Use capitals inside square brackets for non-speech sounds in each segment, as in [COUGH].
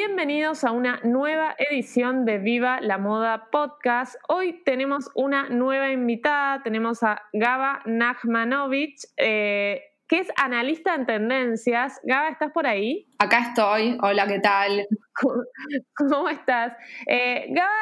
Bienvenidos a una nueva edición de Viva la Moda Podcast. Hoy tenemos una nueva invitada, tenemos a Gaba Nachmanovic, eh, que es analista en tendencias. Gaba, ¿estás por ahí? Acá estoy. Hola, ¿qué tal? [LAUGHS] ¿Cómo, estás? Eh, Gaba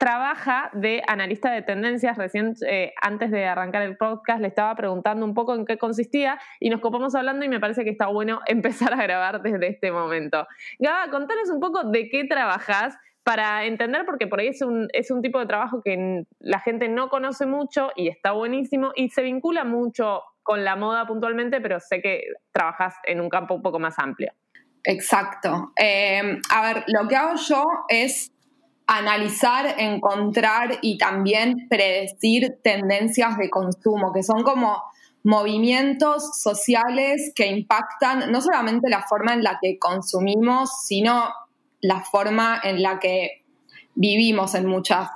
trabaja de analista de tendencias. Recién, eh, antes de arrancar el podcast, le estaba preguntando un poco en qué consistía y nos copamos hablando y me parece que está bueno [LAUGHS] empezar a grabar desde este momento. Gaba, contanos un poco de qué trabajas para entender, porque por ahí es un, es un tipo de trabajo que la gente no conoce mucho y está buenísimo y se vincula mucho con la moda puntualmente, pero sé que trabajas en un campo un poco más amplio. Exacto. Eh, a ver, lo que hago yo es analizar, encontrar y también predecir tendencias de consumo, que son como movimientos sociales que impactan no solamente la forma en la que consumimos, sino la forma en la que vivimos en muchas,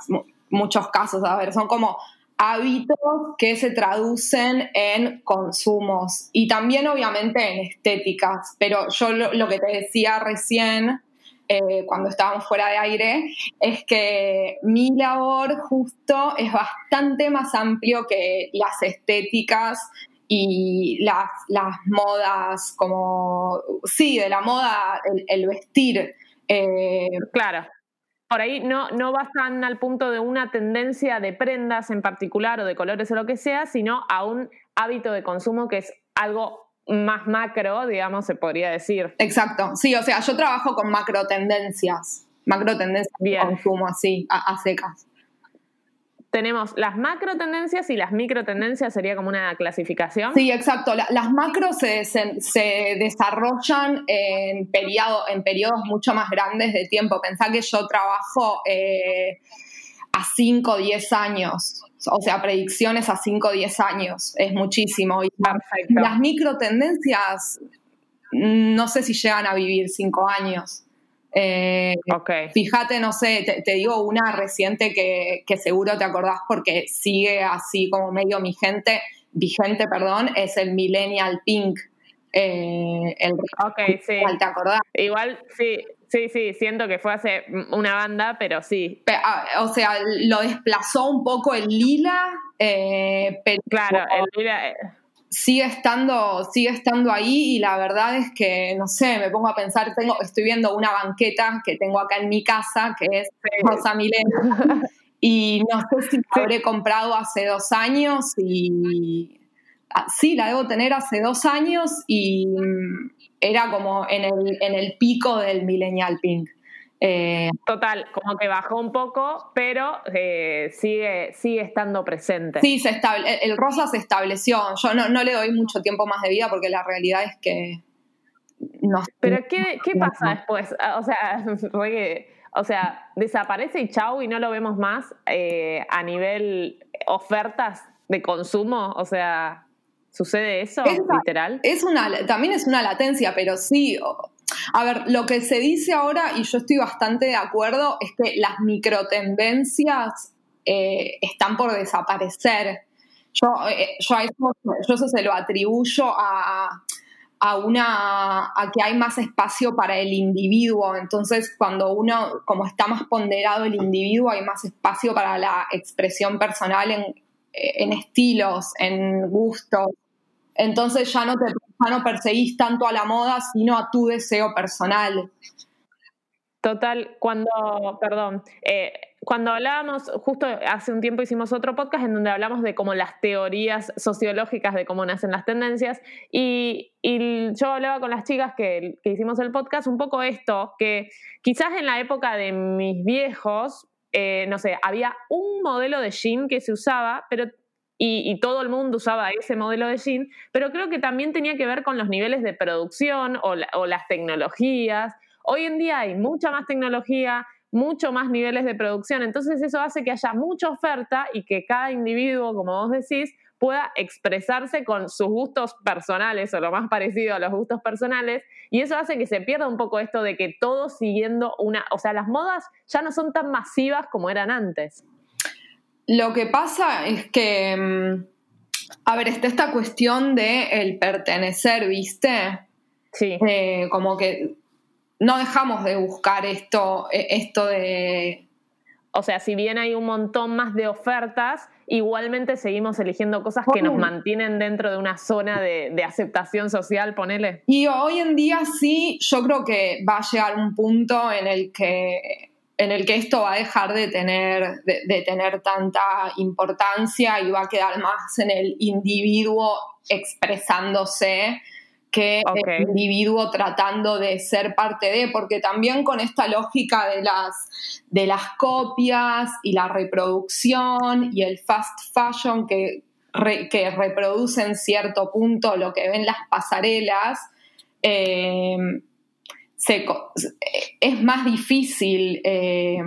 muchos casos. A ver, son como hábitos que se traducen en consumos y también obviamente en estéticas, pero yo lo que te decía recién eh, cuando estábamos fuera de aire, es que mi labor justo es bastante más amplio que las estéticas y las, las modas, como, sí, de la moda, el, vestir. Eh, claro. Por ahí no, no vas tan al punto de una tendencia de prendas en particular o de colores o lo que sea, sino a un hábito de consumo que es algo más macro, digamos, se podría decir. Exacto, sí, o sea, yo trabajo con macro tendencias, macro tendencias de consumo así, a, secas. Tenemos las macro tendencias y las micro tendencias, sería como una clasificación. Sí, exacto. las macros se, se, desarrollan en, periodo, en periodos mucho más grandes de tiempo. Pensá que yo trabajo eh, a 5 o 10 años o sea, predicciones a 5 o 10 años, es muchísimo. Y las micro tendencias, no sé si llegan a vivir 5 años. Eh, Fíjate, no sé, te, digo una reciente que, seguro te acordás porque sigue así como medio vigente, vigente, perdón, es el Millennial Pink. Eh, el, ok, sí. ¿Te acordás? Igual, sí, Sí, sí, siento que fue hace una banda, pero sí. Ah, o sea, lo desplazó un poco el lila, eh, pero claro, el lila eh. sigue estando, sigue estando ahí y la verdad es que, no sé, me pongo a pensar, tengo, estoy viendo una banqueta que tengo acá en mi casa, que es Rosa Milena, y no sé si la habré comprado hace dos años y ah, sí, la debo tener hace dos años y era como en el, en el pico del millennial pink. Eh, Total, como que bajó un poco, pero eh, sigue, sigue estando presente. Sí, se el rosa se estableció. Yo no, le doy mucho tiempo más de vida porque la realidad es que no. Pero ¿qué, qué pasa después? O sea, [LAUGHS] o sea, desaparece y chau y no lo vemos más eh, a nivel ofertas de consumo. O sea, ¿Sucede eso, literal? Es una, también es una latencia, pero sí. A ver, lo que se dice ahora, y yo estoy bastante de acuerdo, es que las microtendencias eh, están por desaparecer. Yo, eh, yo, eso, se lo atribuyo a, a, una, a que hay más espacio para el individuo. Entonces, cuando uno, como está más ponderado el individuo, hay más espacio para la expresión personal en, en estilos, en gustos. Entonces ya no, te, no perseguís tanto a la moda, sino a tu deseo personal. Total, cuando, perdón, eh, cuando hablábamos, justo hace un tiempo hicimos otro podcast en donde hablamos de como las teorías sociológicas de cómo nacen las tendencias y, yo hablaba con las chicas que, hicimos el podcast un poco esto, que quizás en la época de mis viejos, eh, no sé, había un modelo de jean que se usaba, pero y, todo el mundo usaba ese modelo de jean, pero creo que también tenía que ver con los niveles de producción o, o las tecnologías. Hoy en día hay mucha más tecnología, mucho más niveles de producción. Entonces eso hace que haya mucha oferta y que cada individuo, como vos decís, pueda expresarse con sus gustos personales o lo más parecido a los gustos personales. Y eso hace que se pierda un poco esto de que todos siguiendo una, o sea, las modas ya no son tan masivas como eran antes. Lo que pasa es que, mm, a ver, está esta cuestión de el pertenecer, ¿viste? Sí. Eh, como que no dejamos de buscar esto, e, esto de... O sea, si bien hay un montón más de ofertas, igualmente seguimos eligiendo cosas que nos mantienen dentro de una zona de, aceptación social, ponele. Y hoy en día sí, yo creo que va a llegar un punto en el que en el que esto va a dejar de tener, de tener tanta importancia y va a quedar más en el individuo expresándose que el individuo tratando de ser parte de, porque también con esta lógica de las, de las copias y la reproducción y el fast fashion que, que reproduce en cierto punto lo que ven las pasarelas, eh, es más difícil. Eh,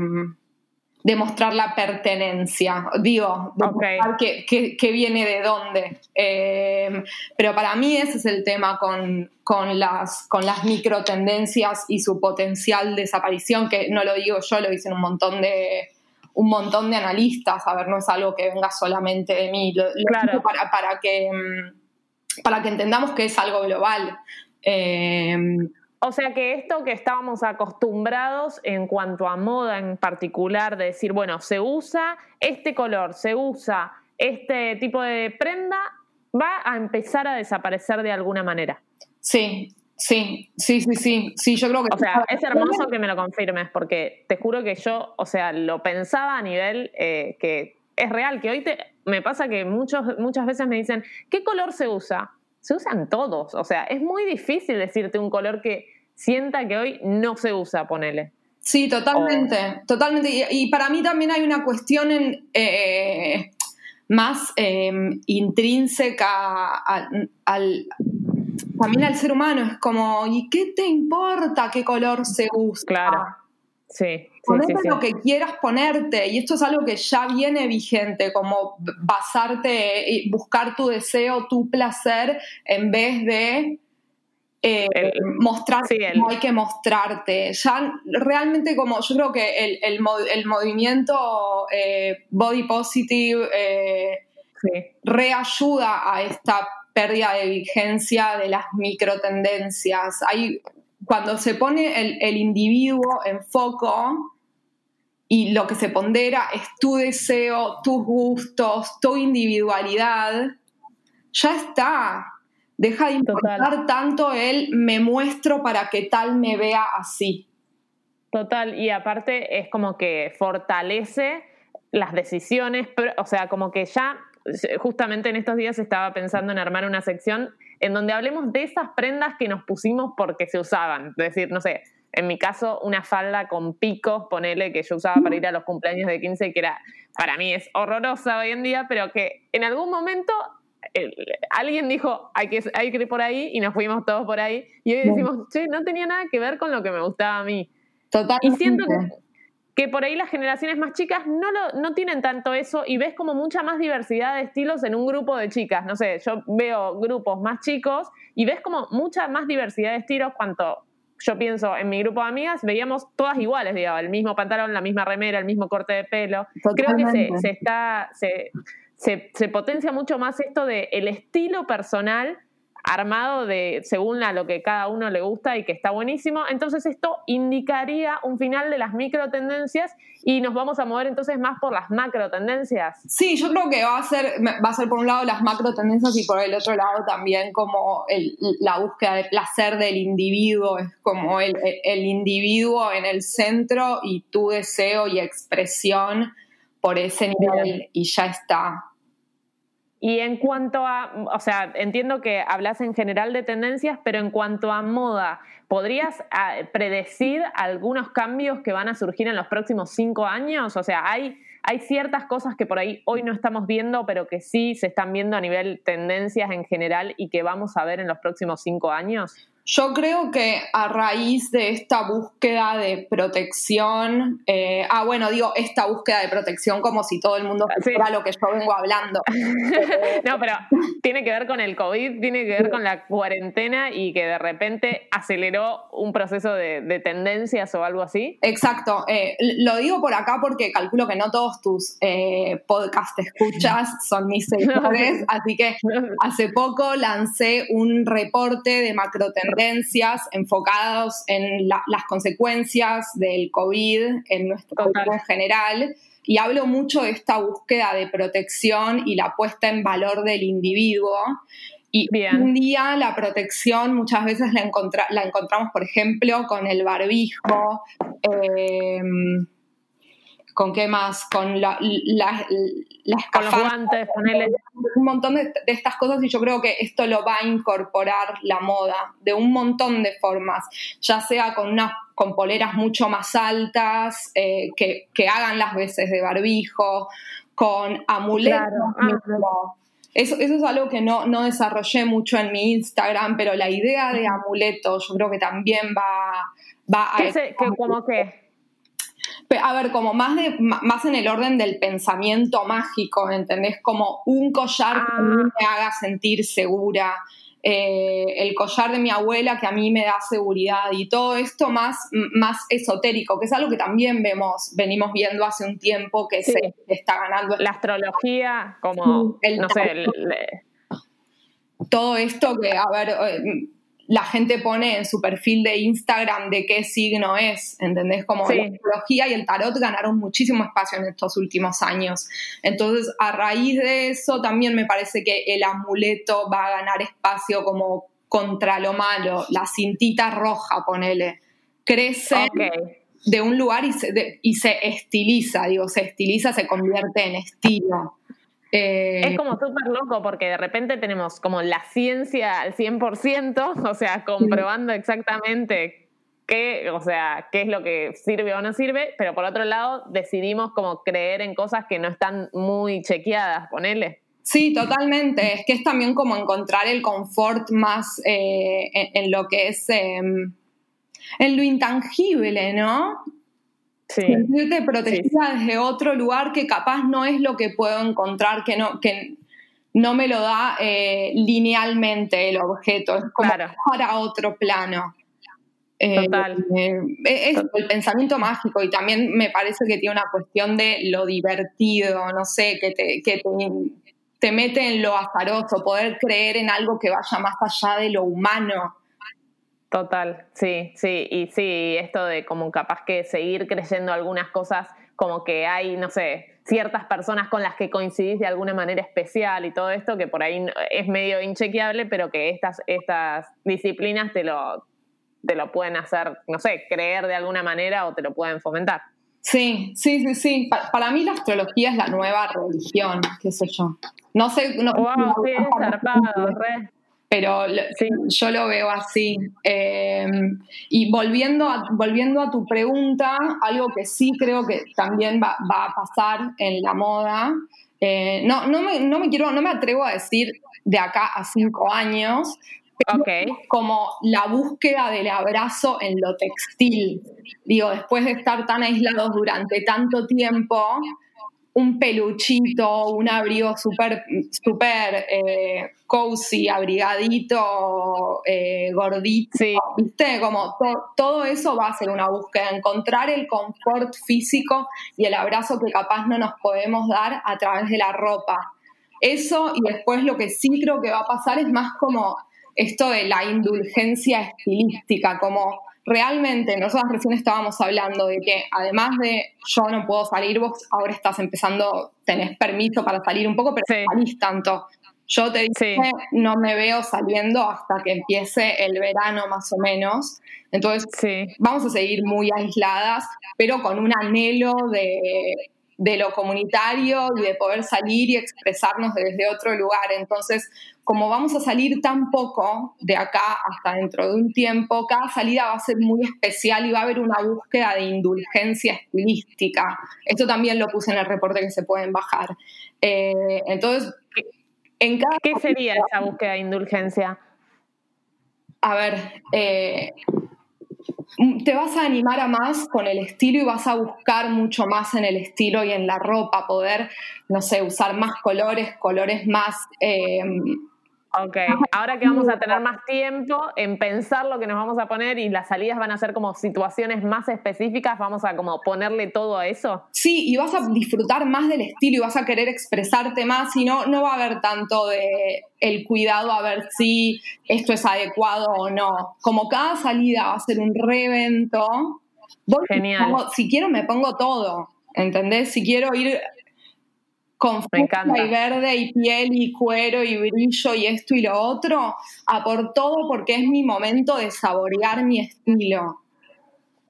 demostrar la pertenencia, digo, demostrar que, viene de dónde. Eh, pero para mí ese es el tema con, con, las, con las microtendencias y su potencial desaparición, que no lo digo yo, lo dicen un montón de un montón de analistas, a ver, no es algo que venga solamente de mí, lo, claro. para, para, que, para que entendamos que es algo global. Eh, o sea que esto que estábamos acostumbrados en cuanto a moda en particular, de decir, bueno, se usa este color, se usa este tipo de prenda, va a empezar a desaparecer de alguna manera. Sí, sí, sí, sí, sí, sí, yo creo que... O sea, es hermoso que me lo confirmes, porque te juro que yo, o sea, lo pensaba a nivel eh, que es real, que hoy te, me pasa que muchos, muchas veces me dicen, ¿qué color se usa? Se usan todos. O sea, es muy difícil decirte un color que sienta que hoy no se usa, ponele. Sí, totalmente, totalmente. Y, para mí también hay una cuestión en, eh, más em, intrínseca al, también al ser humano. Es como, ¿y qué te importa qué color se usa? Claro. Sí. Ponete lo que quieras ponerte, y esto es algo que ya viene vigente, como basarte y buscar tu deseo, tu placer, en vez de eh, mostrar hay que mostrarte. Ya realmente como yo creo que el, el, movimiento eh, body positive eh, reayuda a esta pérdida de vigencia de las microtendencias. Hay, cuando se pone el, el individuo en foco, y lo que se pondera es tu deseo, tus gustos, tu individualidad, ya está. Deja de importar tanto el me muestro para que tal me vea así. Total, y aparte es como que fortalece las decisiones, o sea, como que ya justamente en estos días estaba pensando en armar una sección en donde hablemos de esas prendas que nos pusimos porque se usaban. Es decir, no sé, en mi caso, una falda con picos, ponele, que yo usaba para ir a los cumpleaños de 15, que era, para mí es horrorosa hoy en día, pero que en algún momento alguien dijo, hay que, hay que ir por ahí, y nos fuimos todos por ahí, y hoy decimos, che, no tenía nada que ver con lo que me gustaba a mí. Total. Y siento que, por ahí las generaciones más chicas no, lo, no tienen tanto eso y ves como mucha más diversidad de estilos en un grupo de chicas. No sé, yo veo grupos más chicos y ves como mucha más diversidad de estilos cuanto yo pienso, en mi grupo de amigas veíamos todas iguales, digamos, el mismo pantalón, la misma remera, el mismo corte de pelo. Creo que se, se está, se, se, potencia mucho más esto de el estilo personal armado de según a lo que cada uno le gusta y que está buenísimo. Entonces esto indicaría un final de las micro tendencias y nos vamos a mover entonces más por las macro tendencias. Sí, yo creo que va a ser va a ser por un lado las macro tendencias y por el otro lado también como la búsqueda de placer del individuo, es como el, el individuo en el centro y tu deseo y expresión por ese nivel y ya está. Y en cuanto a, o sea, entiendo que hablas en general de tendencias, pero en cuanto a moda, ¿podrías ah, predecir algunos cambios que van a surgir en los próximos cinco años? O sea, hay, hay ciertas cosas que por ahí hoy no estamos viendo, pero que sí se están viendo a nivel tendencias en general y que vamos a ver en los próximos cinco años. Yo creo que a raíz de esta búsqueda de protección, eh, ah, bueno, digo, esta búsqueda de protección como si todo el mundo fuera lo que yo vengo hablando. [LAUGHS] no, pero tiene que ver con el COVID, tiene que ver con la cuarentena y que de repente aceleró un proceso de, tendencias o algo así. Exacto. Eh, lo digo por acá porque calculo que no todos tus eh, podcast escuchas son mis [LAUGHS] seguidores, así que [LAUGHS] hace poco lancé un reporte de macro tendencias enfocados en las consecuencias del COVID en nuestro país en general. Y hablo mucho de esta búsqueda de protección y la puesta en valor del individuo. Y un día la protección muchas veces la, la encontramos, por ejemplo, con el barbijo. Eh, ¿Con qué más? Con la, la, las guantes, Un montón de, estas cosas y yo creo que esto lo va a incorporar la moda de un montón de formas, ya sea con unas con poleras mucho más altas, eh, que, hagan las veces de barbijo, con amuletos. Ah, eso, eso, es algo que no, no desarrollé mucho en mi Instagram, pero la idea de amuletos yo creo que también va, va a... ¿Qué ¿Cómo qué? A ver, como más, de, más en el orden del pensamiento mágico, ¿entendés? Como un collar que a mí ah. me haga sentir segura, eh, el collar de mi abuela que a mí me da seguridad y todo esto más, más esotérico, que es algo que también vemos, venimos viendo hace un tiempo que se está ganando. La astrología, como, el, no sé, todo esto que, a ver, eh, la gente pone en su perfil de Instagram de qué signo es, ¿entendés? Como la astrología y el tarot ganaron muchísimo espacio en estos últimos años. Entonces, a raíz de eso, también me parece que el amuleto va a ganar espacio como contra lo malo, la cintita roja, ponele. Crece de un lugar y se, y se estiliza, digo, se estiliza, se convierte en estilo. Eh, es como súper loco porque de repente tenemos como la ciencia al 100%, [LAUGHS] o sea, comprobando exactamente qué, o sea, qué es lo que sirve o no sirve, pero por otro lado decidimos como creer en cosas que no están muy chequeadas, ponele. Sí, totalmente. Es que es también como encontrar el confort más eh, en, lo que es, em, en lo intangible, ¿no? Sí. Sentirte protegida desde otro lugar que capaz no es lo que puedo encontrar, que no, que no me lo da eh, linealmente el objeto, es como para otro plano. Eh, Total. Eh, es el pensamiento mágico y también me parece que tiene una cuestión de lo divertido, no sé, que te, que te, te mete en lo azaroso, poder creer en algo que vaya más allá de lo humano. Total, sí, sí, y sí, esto de como capaz que seguir creyendo algunas cosas, como que hay, no sé, ciertas personas con las que coincidís de alguna manera especial y todo esto, que por ahí es medio inchequeable, pero que estas, estas disciplinas te lo, te lo pueden hacer, no sé, creer de alguna manera o te lo pueden fomentar. Sí, sí, sí, sí. Para, mí la astrología es la nueva religión, qué sé yo. No sé, no, wow, sí, zarpado, re pero yo lo veo así. Em, y volviendo a, volviendo a tu pregunta, algo que sí creo que también va, a pasar en la moda, eh, no, no, me, no, me, quiero, no me atrevo a decir de acá a cinco años, como la búsqueda del abrazo en lo textil. Digo, después de estar tan aislados durante tanto tiempo, un peluchito, un abrigo súper super, eh, cozy, abrigadito, eh, gordito, ¿viste? Como todo eso va a ser una búsqueda, encontrar el confort físico y el abrazo que capaz no nos podemos dar a través de la ropa. Eso y después lo que sí creo que va a pasar es más como esto de la indulgencia estilística, como realmente nosotros recién estábamos hablando de que además de yo no puedo salir, vos ahora estás empezando, tenés permiso para salir un poco, pero Sí. no salís tanto. Yo te dije, no me veo saliendo hasta que empiece el verano más o menos. Entonces, Sí. vamos a seguir muy aisladas, pero con un anhelo de, de lo comunitario y de poder salir y expresarnos desde otro lugar. Entonces, como vamos a salir tan poco de acá hasta dentro de un tiempo, cada salida va a ser muy especial y va a haber una búsqueda de indulgencia estilística. Esto también lo puse en el reporte que se pueden bajar. Eh, entonces, en cada ¿Qué sería esa búsqueda de indulgencia? a ver, eh, te vas a animar a más con el estilo y vas a buscar mucho más en el estilo y en la ropa, poder, no sé, usar más colores, colores más... eh, Ok, ahora que vamos a tener más tiempo en pensar lo que nos vamos a poner y las salidas van a ser como situaciones más específicas, vamos a como ponerle todo a eso. sí, y vas a disfrutar más del estilo y vas a querer expresarte más y no, no va a haber tanto de el cuidado a ver si esto es adecuado o no. Como cada salida va a ser un y Genial. pongo- si quiero me pongo todo, ¿entendés? Si quiero ir con y verde y piel y cuero y brillo y esto y lo otro, a por todo porque es mi momento de saborear mi estilo.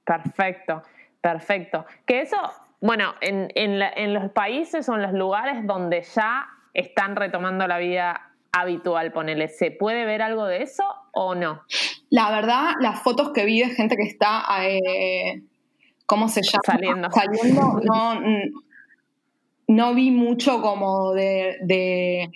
Perfecto, perfecto. Que eso, bueno, en, en la- en los países o en los lugares donde ya están retomando la vida habitual, ponele, ¿se puede ver algo de eso o no? La verdad, las fotos que vi de gente que está, eh, ¿cómo se llama? Saliendo. Saliendo, no, no vi mucho como de, de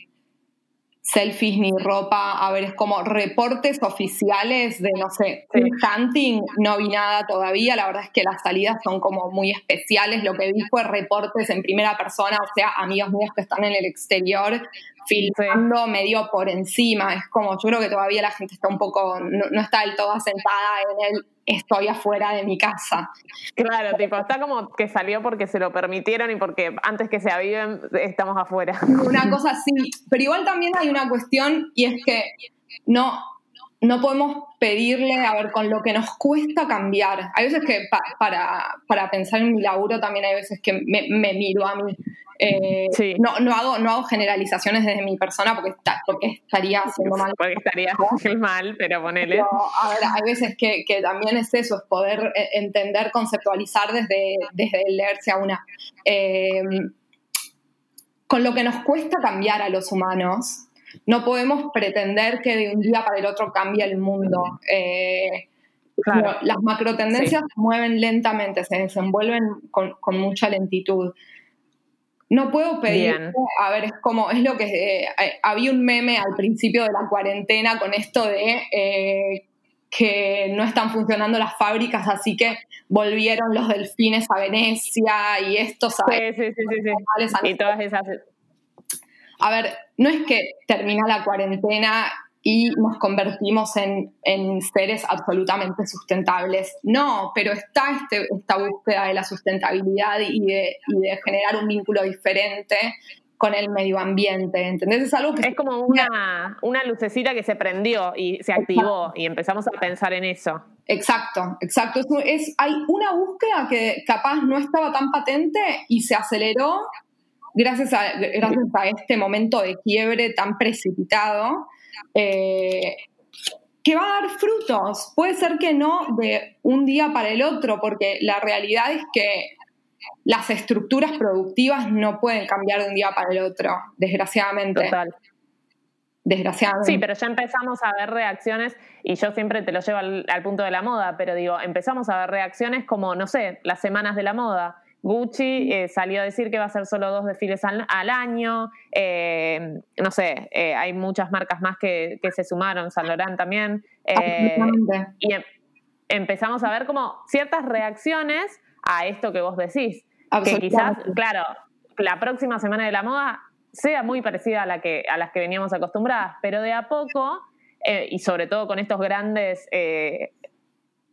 selfies ni ropa. A ver, es como reportes oficiales de, no sé, Sí. hunting, no vi nada todavía. La verdad es que las salidas son como muy especiales. Lo que vi fue reportes en primera persona, o sea, amigos míos que están en el exterior filmando medio por encima. Es como, yo creo que todavía la gente está un poco, no, no está del todo asentada en el estoy afuera de mi casa. Claro, tipo, está como que salió porque se lo permitieron y porque antes que se aviven estamos afuera. [LAUGHS] Una cosa así. Pero igual también hay una cuestión y es que no, no podemos pedirle, a ver, con lo que nos cuesta cambiar. Hay veces que pa- para, para pensar en mi laburo también hay veces que me, me miro a mí. Eh, Sí. no, no, hago, no hago generalizaciones desde mi persona porque, está, porque estaría haciendo mal. Porque estaría [LAUGHS] [LAUGHS] mal, pero ponele. Pero, a ver, hay veces que, que también es eso, es poder eh, entender, conceptualizar desde, desde el leerse a una. Eh, con lo que nos cuesta cambiar a los humanos, no podemos pretender que de un día para el otro cambie el mundo. Eh, Claro. las macrotendencias se mueven lentamente, se desenvuelven con, con mucha lentitud. No puedo pedir, Bien. a ver, es como, es lo que eh, eh, había un meme al principio de la cuarentena con esto de eh, que no están funcionando las fábricas, así que volvieron los delfines a Venecia y estos a Sí, sí, sí, sí, sí. Y todas esas. a ver, no es que termina la cuarentena y nos convertimos en, en seres absolutamente sustentables. No, pero está este, esta búsqueda de la sustentabilidad y de, y de generar un vínculo diferente con el medio ambiente, ¿entendés? Es algo que... Es como una, una lucecita que se prendió y se activó y empezamos a pensar en eso. Exacto, exacto. Es, es- hay una búsqueda que capaz no estaba tan patente y se aceleró gracias a, gracias a este momento de quiebre tan precipitado, eh, que va a dar frutos. Puede ser que no de un día para el otro, porque la realidad es que las estructuras productivas no pueden cambiar de un día para el otro, desgraciadamente. Total. Desgraciadamente. Sí, pero ya empezamos a ver reacciones, y yo siempre te lo llevo al, al punto de la moda, pero digo, empezamos a ver reacciones como, no sé, las semanas de la moda. Gucci eh, salió a decir que va a hacer solo dos desfiles al, al año, eh, no sé, eh, hay muchas marcas más que, que se sumaron, San Laurent también, y em- empezamos a ver como ciertas reacciones a esto que vos decís, que quizás, claro, la próxima semana de la moda sea muy parecida a, la que, a las que veníamos acostumbradas, pero de a poco, y sobre todo con estos grandes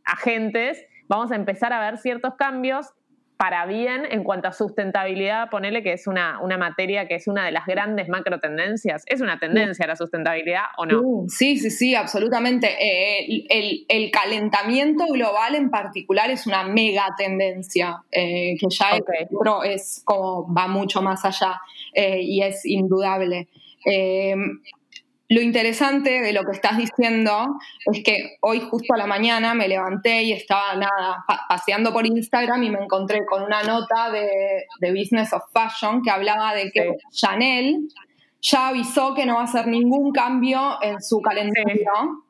agentes, vamos a empezar a ver ciertos cambios para bien en cuanto a sustentabilidad, ponele que es una, una materia que es una de las grandes macro tendencias. ¿Es una tendencia la sustentabilidad o no? Uh, sí, sí, sí, absolutamente. Eh, el, calentamiento global en particular es una mega tendencia, eh, que ya es, como va mucho más allá eh, y es indudable. Lo interesante de lo que estás diciendo es que hoy justo a la mañana me levanté y estaba nada paseando por Instagram y me encontré con una nota de, Business of Fashion que hablaba de que Chanel ya avisó que no va a hacer ningún cambio en su calendario.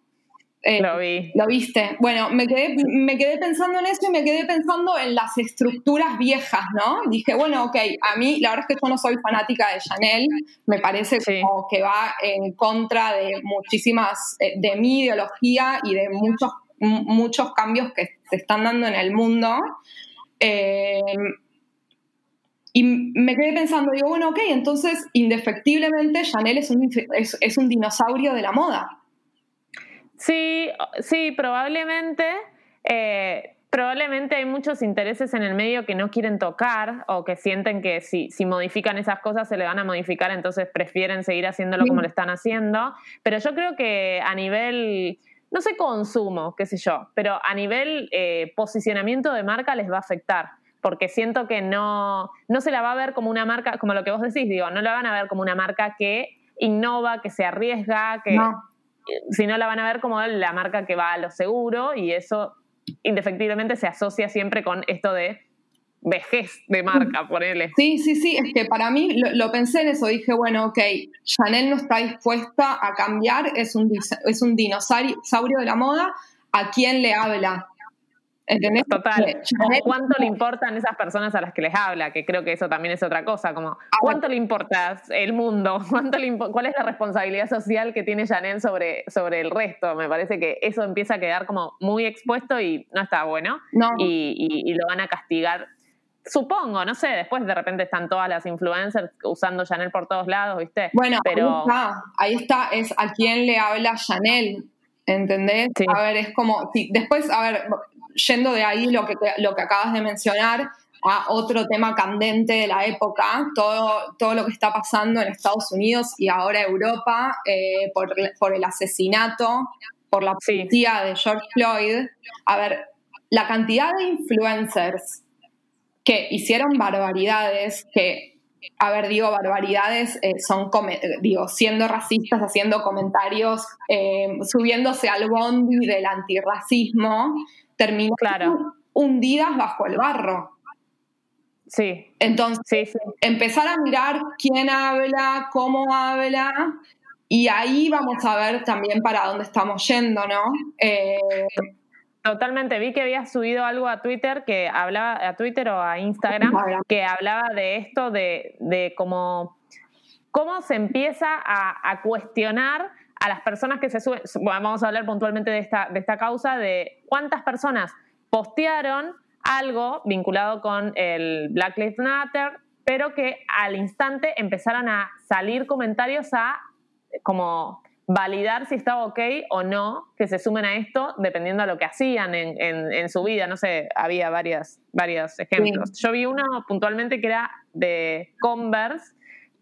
Eh, lo vi. Lo viste. Bueno, me quedé, me quedé pensando en eso y me quedé pensando en las estructuras viejas, ¿no? Dije, bueno, ok, a mí la verdad es que yo no soy fanática de Chanel, me parece como que va en contra de muchísimas, eh, de mi ideología y de muchos, muchos cambios que se están dando en el mundo. Eh, y me quedé pensando, digo, bueno, ok, entonces indefectiblemente Chanel es un, es un dinosaurio de la moda. Sí, sí, probablemente. Eh, probablemente hay muchos intereses en el medio que no quieren tocar o que sienten que si, si, modifican esas cosas se le van a modificar, entonces prefieren seguir haciéndolo como lo están haciendo. Pero yo creo que a nivel, no sé consumo, qué sé yo, pero a nivel eh, posicionamiento de marca les va a afectar. Porque siento que no, no se la va a ver como una marca, como lo que vos decís, digo, no la van a ver como una marca que innova, que se arriesga, que, si no la van a ver como la marca que va a lo seguro y eso indefectiblemente se asocia siempre con esto de vejez de marca, ponele. Sí, sí, sí, es que para mí lo, pensé en eso, dije, bueno, ok, Chanel no está dispuesta a cambiar, es un, es un dinosaurio de la moda, ¿a quién le habla? ¿Entendés? Total. ¿Cuánto le importan esas personas a las que les habla? Que creo que eso también es otra cosa, como ¿cuánto le importa el mundo? [LAUGHS] ¿Cuánto le ¿Cuál es la responsabilidad social que tiene Janel sobre, sobre el resto? Me parece que eso empieza a quedar como muy expuesto y no está bueno. Y, lo van a castigar. Supongo, no sé, después de repente están todas las influencers usando Chanel por todos lados, ¿viste? Bueno, Pero... ahí está, ahí está, es a quién le habla Chanel, ¿entendés? A ver, es como, sí, después, a ver, yendo de ahí lo que, lo que acabas de mencionar a otro tema candente de la época, todo, todo lo que está pasando en Estados Unidos y ahora Europa eh, por, por, el asesinato, por la policía de George Floyd. A ver, la cantidad de influencers que hicieron barbaridades, que, a ver, digo, barbaridades eh, son, digo, siendo racistas, haciendo comentarios, eh, subiéndose al bondi del antirracismo, terminó claro. hundidas bajo el barro. Sí. Entonces, empezar a mirar quién habla, cómo habla, y ahí vamos a ver también para dónde estamos yendo, ¿no? Eh, Totalmente, vi que habías subido algo a Twitter que hablaba, a Twitter o a Instagram, que hablaba de esto, de, de cómo, cómo se empieza a, a cuestionar a las personas que se suben, vamos a hablar puntualmente de esta, de esta causa, de cuántas personas postearon algo vinculado con el Black Lives Matter, pero que al instante empezaron a salir comentarios a como validar si estaba ok o no que se sumen a esto, dependiendo de lo que hacían en, su vida. No sé, había varias, varios ejemplos. Yo vi uno puntualmente que era de Converse,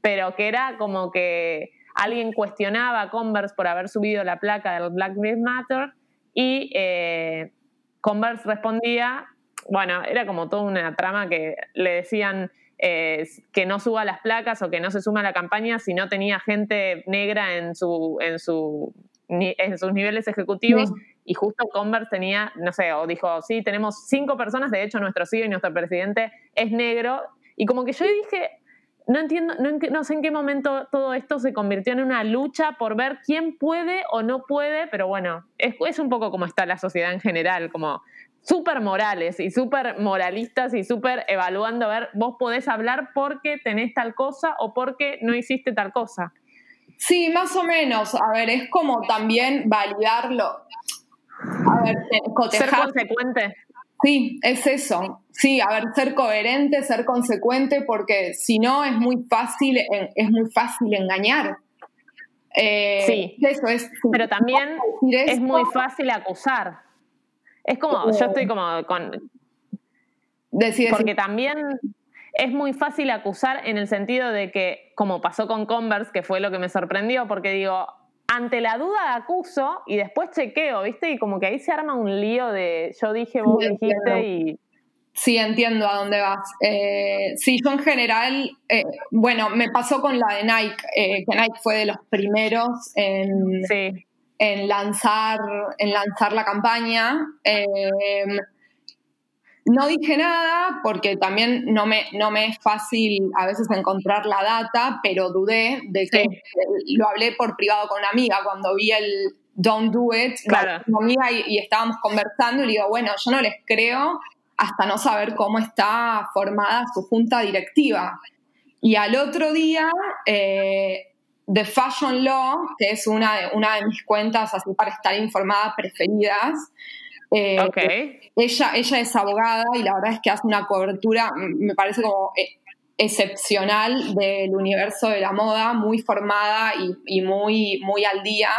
pero que era como que alguien cuestionaba a Converse por haber subido la placa del Black Lives Matter y eh, Converse respondía, bueno, era como toda una trama que le decían eh, que no suba las placas o que no se suma a la campaña si no tenía gente negra en, su, en, su, en sus niveles ejecutivos. Y justo Converse tenía, no sé, o dijo, sí, tenemos cinco personas, de hecho nuestro CEO y nuestro presidente es negro. Y como que yo dije, no entiendo, no, sé en qué momento todo esto se convirtió en una lucha por ver quién puede o no puede, pero bueno, es, es un poco como está la sociedad en general, como súper morales y súper moralistas y súper evaluando a ver, vos podés hablar porque tenés tal cosa o porque no hiciste tal cosa. Sí, más o menos. A ver, es como también validarlo. A ver, cotejar. Ser consecuente. Sí, es eso. Sí, a ver, ser coherente, ser consecuente, porque si no es muy fácil, es muy fácil engañar. Eh, sí, eso es. Pero también es muy fácil acusar. Es como, yo estoy como con. Decir, Porque también es muy fácil acusar en el sentido de que, como pasó con Converse, que fue lo que me sorprendió, porque digo, ante la duda acuso y después chequeo, ¿viste? Y como que ahí se arma un lío de yo dije, vos Sí, dijiste y... Sí, entiendo a dónde vas. Eh, sí, yo en general, eh, bueno, me pasó con la de Nike, eh, que Nike fue de los primeros en, Sí, en lanzar, en lanzar la campaña. Eh, no dije nada porque también no me, no me es fácil a veces encontrar la data, pero dudé de que Sí. lo hablé por privado con una amiga cuando vi el Don't Do It, lo Claro. con una amiga y, y estábamos conversando y le digo, bueno, yo no les creo hasta no saber cómo está formada su junta directiva. Y al otro día, eh, The Fashion Law, que es una de, una de mis cuentas así para estar informada preferidas, eh, ella, ella es abogada y la verdad es que hace una cobertura, mm, me parece como eh, excepcional del universo de la moda, muy formada y, y muy, muy al día.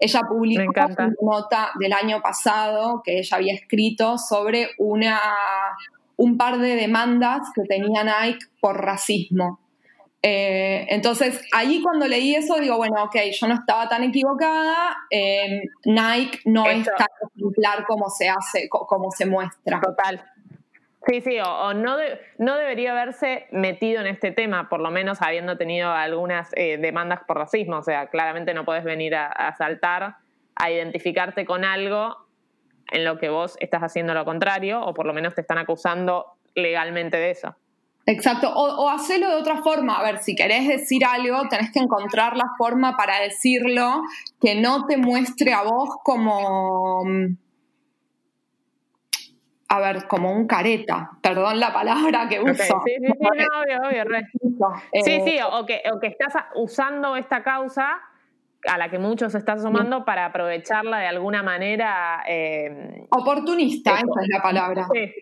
Ella publicó una nota del año pasado que ella había escrito sobre una, un par de demandas que tenía Nike por racismo. Eh, entonces, ahí cuando leí eso, digo, bueno, ok, yo no estaba tan equivocada, eh, Nike no es tan ejemplar como se hace, co- como se muestra. Total. Sí, sí, o, o no, de- no debería haberse metido en este tema, por lo menos habiendo tenido algunas eh, demandas por racismo. O sea, claramente no puedes venir a, a saltar, a identificarte con algo en lo que vos estás haciendo lo contrario, o por lo menos te están acusando legalmente de eso. Exacto, o, o hacerlo de otra forma. A ver, si querés decir algo, tenés que encontrar la forma para decirlo que no te muestre a vos como. mm, A ver, como un careta. Perdón la palabra que uso. Sí, sí, sí, no, obvio, obvio, re. Eh, Sí, sí, o que, o que estás usando esta causa a la que muchos se están sumando para aprovecharla de alguna manera. eh, Oportunista, Eso. esa es la palabra. sí,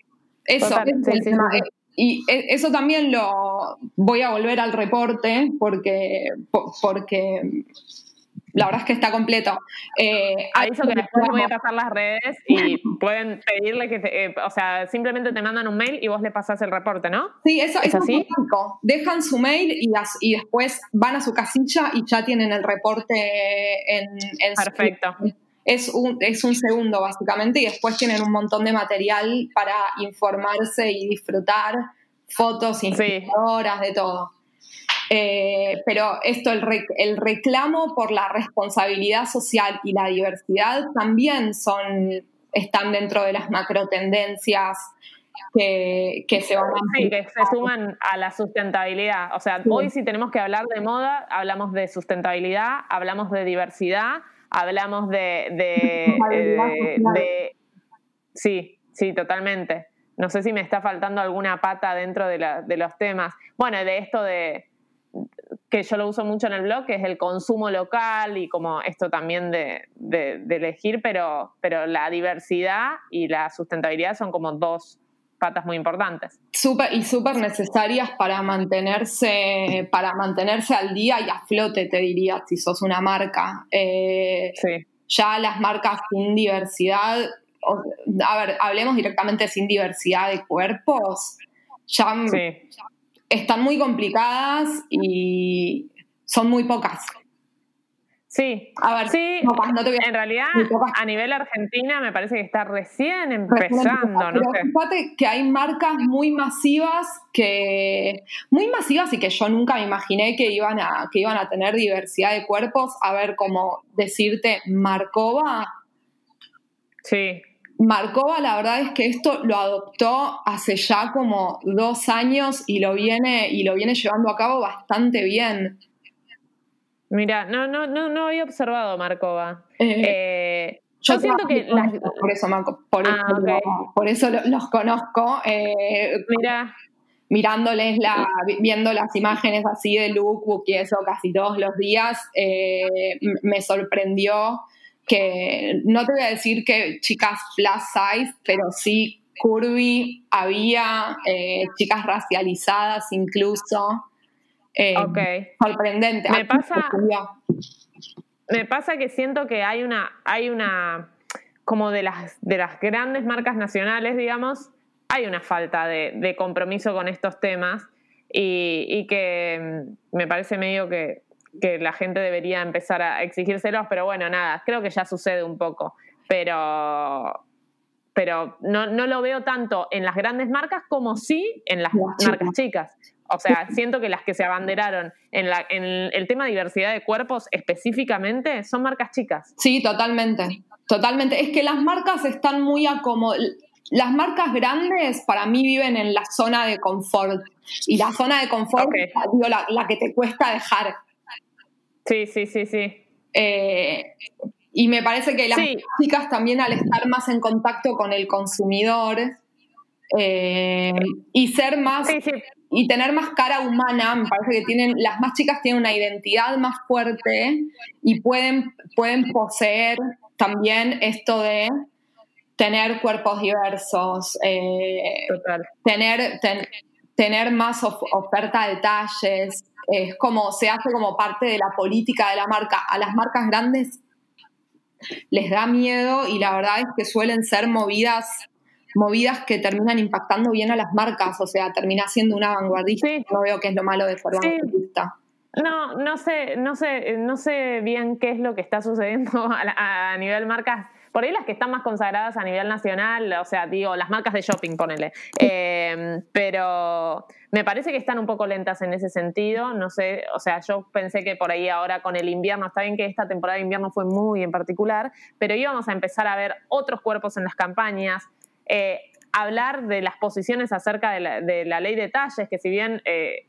Eso, Total, ese es sí, el sí, tema. sí, Y eh, eso también lo voy a volver al reporte porque, po- porque la verdad es que está completo. Eh, Aviso que después voy a pasar las redes y [LAUGHS] pueden pedirle que, te- eh, o sea, simplemente te mandan un mail y vos le pasás el reporte, ¿no? Sí, eso ¿Es eso así? automático. Dejan su mail y, as- y después van a su casilla y ya tienen el reporte en, en su- Perfecto. Es un, es un segundo básicamente y después tienen un montón de material para informarse y disfrutar, fotos, inspiradoras, de todo. Eh, pero esto, el, re- el reclamo por la responsabilidad social y la diversidad también son, están dentro de las macro tendencias que, que se van a Sí, que se suman a la sustentabilidad. O sea, Sí. hoy si tenemos que hablar de moda, hablamos de sustentabilidad, hablamos de diversidad, hablamos de... eh, de- sí, sí, totalmente. No sé si me está faltando alguna pata dentro de, la- de los temas. Bueno, de esto de que yo lo uso mucho en el blog, que es el consumo local y como esto también de, de- de elegir, pero, pero la diversidad y la sustentabilidad son como dos patas muy importantes. Súper y súper necesarias para mantenerse, para mantenerse al día y a flote, te diría, si sos una marca. Eh, Sí. ya las marcas sin diversidad, o- a ver, hablemos directamente sin diversidad de cuerpos, ya están muy complicadas y son muy pocas. Sí. A ver, Sí, no te voy a en realidad a nivel Argentina me parece que está recién empezando, no pero sé. fíjate que hay marcas muy masivas que muy masivas y que yo nunca me imaginé que iban a que iban a tener diversidad de cuerpos. A ver como decirte Marcova. Sí, Marcova la verdad es que esto lo adoptó hace ya como dos años y lo viene y lo viene llevando a cabo bastante bien mira, no, no, no, no había observado Marcova. Eh, Eh, yo siento que las, por eso Marco- por, Ah, eso, lo- por eso lo- los conozco eh, mira, mirándoles, la, vi- viendo las imágenes así de lookbook y eso casi todos los días, eh, me sorprendió que, no te voy a decir que chicas plus size, pero sí curvy, había eh, chicas racializadas incluso. Eh, ok. Sorprendente. Me A mí pasa- sorprendió. Me pasa que siento que hay una, hay una, como de las, de las grandes marcas nacionales, digamos, hay una falta de, compromiso con estos temas y, que mm, me parece medio que, la gente debería empezar a exigírselos, pero bueno, nada, creo que ya sucede un poco, pero, pero no, lo veo tanto en las grandes marcas como sí en las marcas chicas. O sea, siento que las que se abanderaron en, la, en el tema diversidad de cuerpos específicamente son marcas chicas. Sí, totalmente. Totalmente. Es que las marcas están muy acomodadas. Las marcas grandes para mí viven en la zona de confort. Y la zona de confort es la, que te cuesta dejar. Sí, sí, sí, sí. Eh, y me parece que las chicas también al estar más en contacto con el consumidor eh, y ser más y tener más cara humana, me parece que tienen, las más chicas tienen una identidad más fuerte y pueden, pueden poseer también esto de tener cuerpos diversos, eh, tener, tener más oferta de talles, es como se hace como parte de la política de la marca. A las marcas grandes les da miedo y la verdad es que suelen ser movidas movidas que terminan impactando bien a las marcas, o sea, termina siendo una vanguardista. No veo qué es lo malo de ser vanguardista. No, no sé, no sé, no sé bien qué es lo que está sucediendo [LAUGHS] a, nivel marcas. Por ahí las que están más consagradas a nivel nacional, o sea, digo, las marcas de shopping, ponele. Em, pero me parece que están un poco lentas en ese sentido. No sé, o sea, yo pensé que por ahí ahora con el invierno, está bien que esta temporada de invierno fue muy en particular, pero íbamos a empezar a ver otros cuerpos en las campañas, eh, hablar de las posiciones acerca de la, ley de talles, que si bien eh,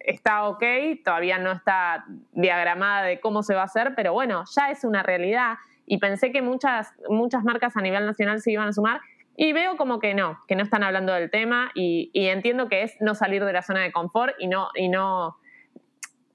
está ok, todavía no está diagramada de cómo se va a hacer, pero bueno, ya es una realidad. Y pensé que muchas, muchas marcas a nivel nacional se iban a sumar y veo como que no, que no están hablando del tema y, entiendo que es no salir de la zona de confort y no, y no,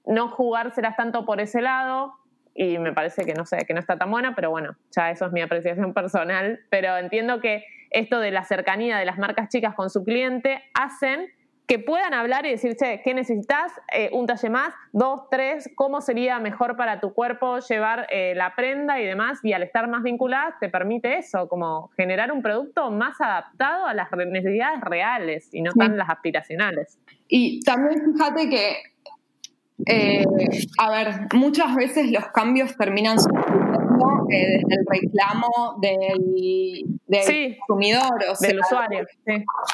no jugárselas tanto por ese lado y me parece que no sé, que no está tan buena, pero bueno, ya eso es mi apreciación personal, pero entiendo que esto de la cercanía de las marcas chicas con su cliente hacen que puedan hablar y decir, che, ¿qué necesitas? Eh, un talle más, dos, tres, ¿cómo sería mejor para tu cuerpo llevar eh, la prenda y demás? Y al estar más vinculadas te permite eso, como generar un producto más adaptado a las necesidades reales y no tan las aspiracionales. Y también fíjate que eh, a ver, muchas veces los cambios terminan desde el reclamo del, consumidor, o del usuario.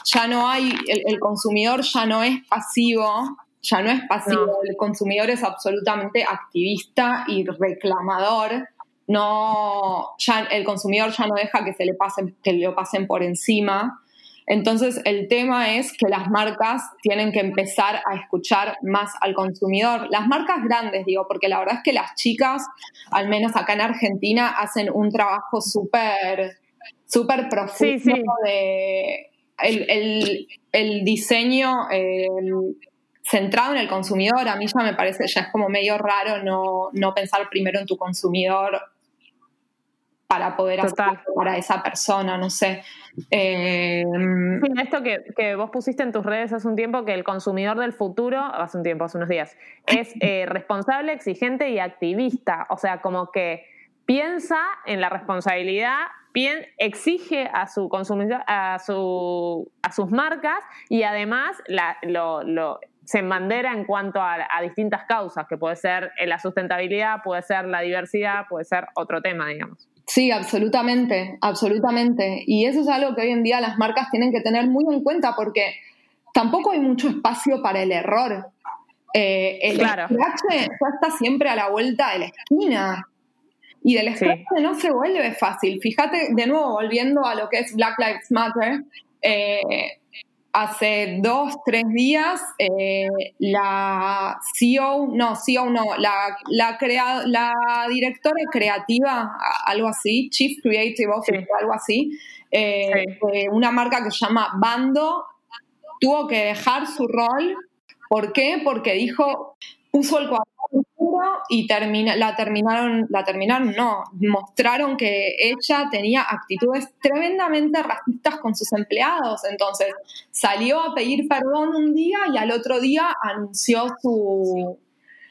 Ya no hay, el, consumidor ya no es pasivo, ya no es pasivo, el consumidor es absolutamente activista y reclamador. No, ya el consumidor ya no deja que se le pasen, que lo pasen por encima. Entonces, el tema es que las marcas tienen que empezar a escuchar más al consumidor. Las marcas grandes, digo, porque la verdad es que las chicas, al menos acá en Argentina, hacen un trabajo súper, súper profundo de el, diseño centrado en el consumidor. A mí ya me parece, ya es como medio raro no, no pensar primero en tu consumidor para poder hacer para esa persona, no sé. Eh, esto que, vos pusiste en tus redes hace un tiempo, que el consumidor del futuro, hace un tiempo, hace unos días, es [LAUGHS] eh, responsable, exigente y activista. O sea, como que piensa en la responsabilidad, exige a su consumidor, a, su, a sus marcas y además lo, se embandera en cuanto a, a, distintas causas, que puede ser la sustentabilidad, puede ser la diversidad, puede ser otro tema, digamos. Sí, absolutamente, absolutamente. Y eso es algo que hoy en día las marcas tienen que tener muy en cuenta porque tampoco hay mucho espacio para el error. Eh, el claro. ya está siempre a la vuelta de la esquina. Y del scratch no se vuelve fácil. Fíjate, de nuevo, volviendo a lo que es Black Lives Matter, eh, hace dos, tres días, eh, la CEO, no, CEO no, la, la, la directora creativa, algo así, Chief Creative Officer, algo así, eh, una marca que se llama Bando, tuvo que dejar su rol. ¿Por qué? Porque dijo, puso el cuadro y termina, la terminaron, la terminaron, no, mostraron que ella tenía actitudes tremendamente racistas con sus empleados. Entonces salió a pedir perdón un día y al otro día anunció su,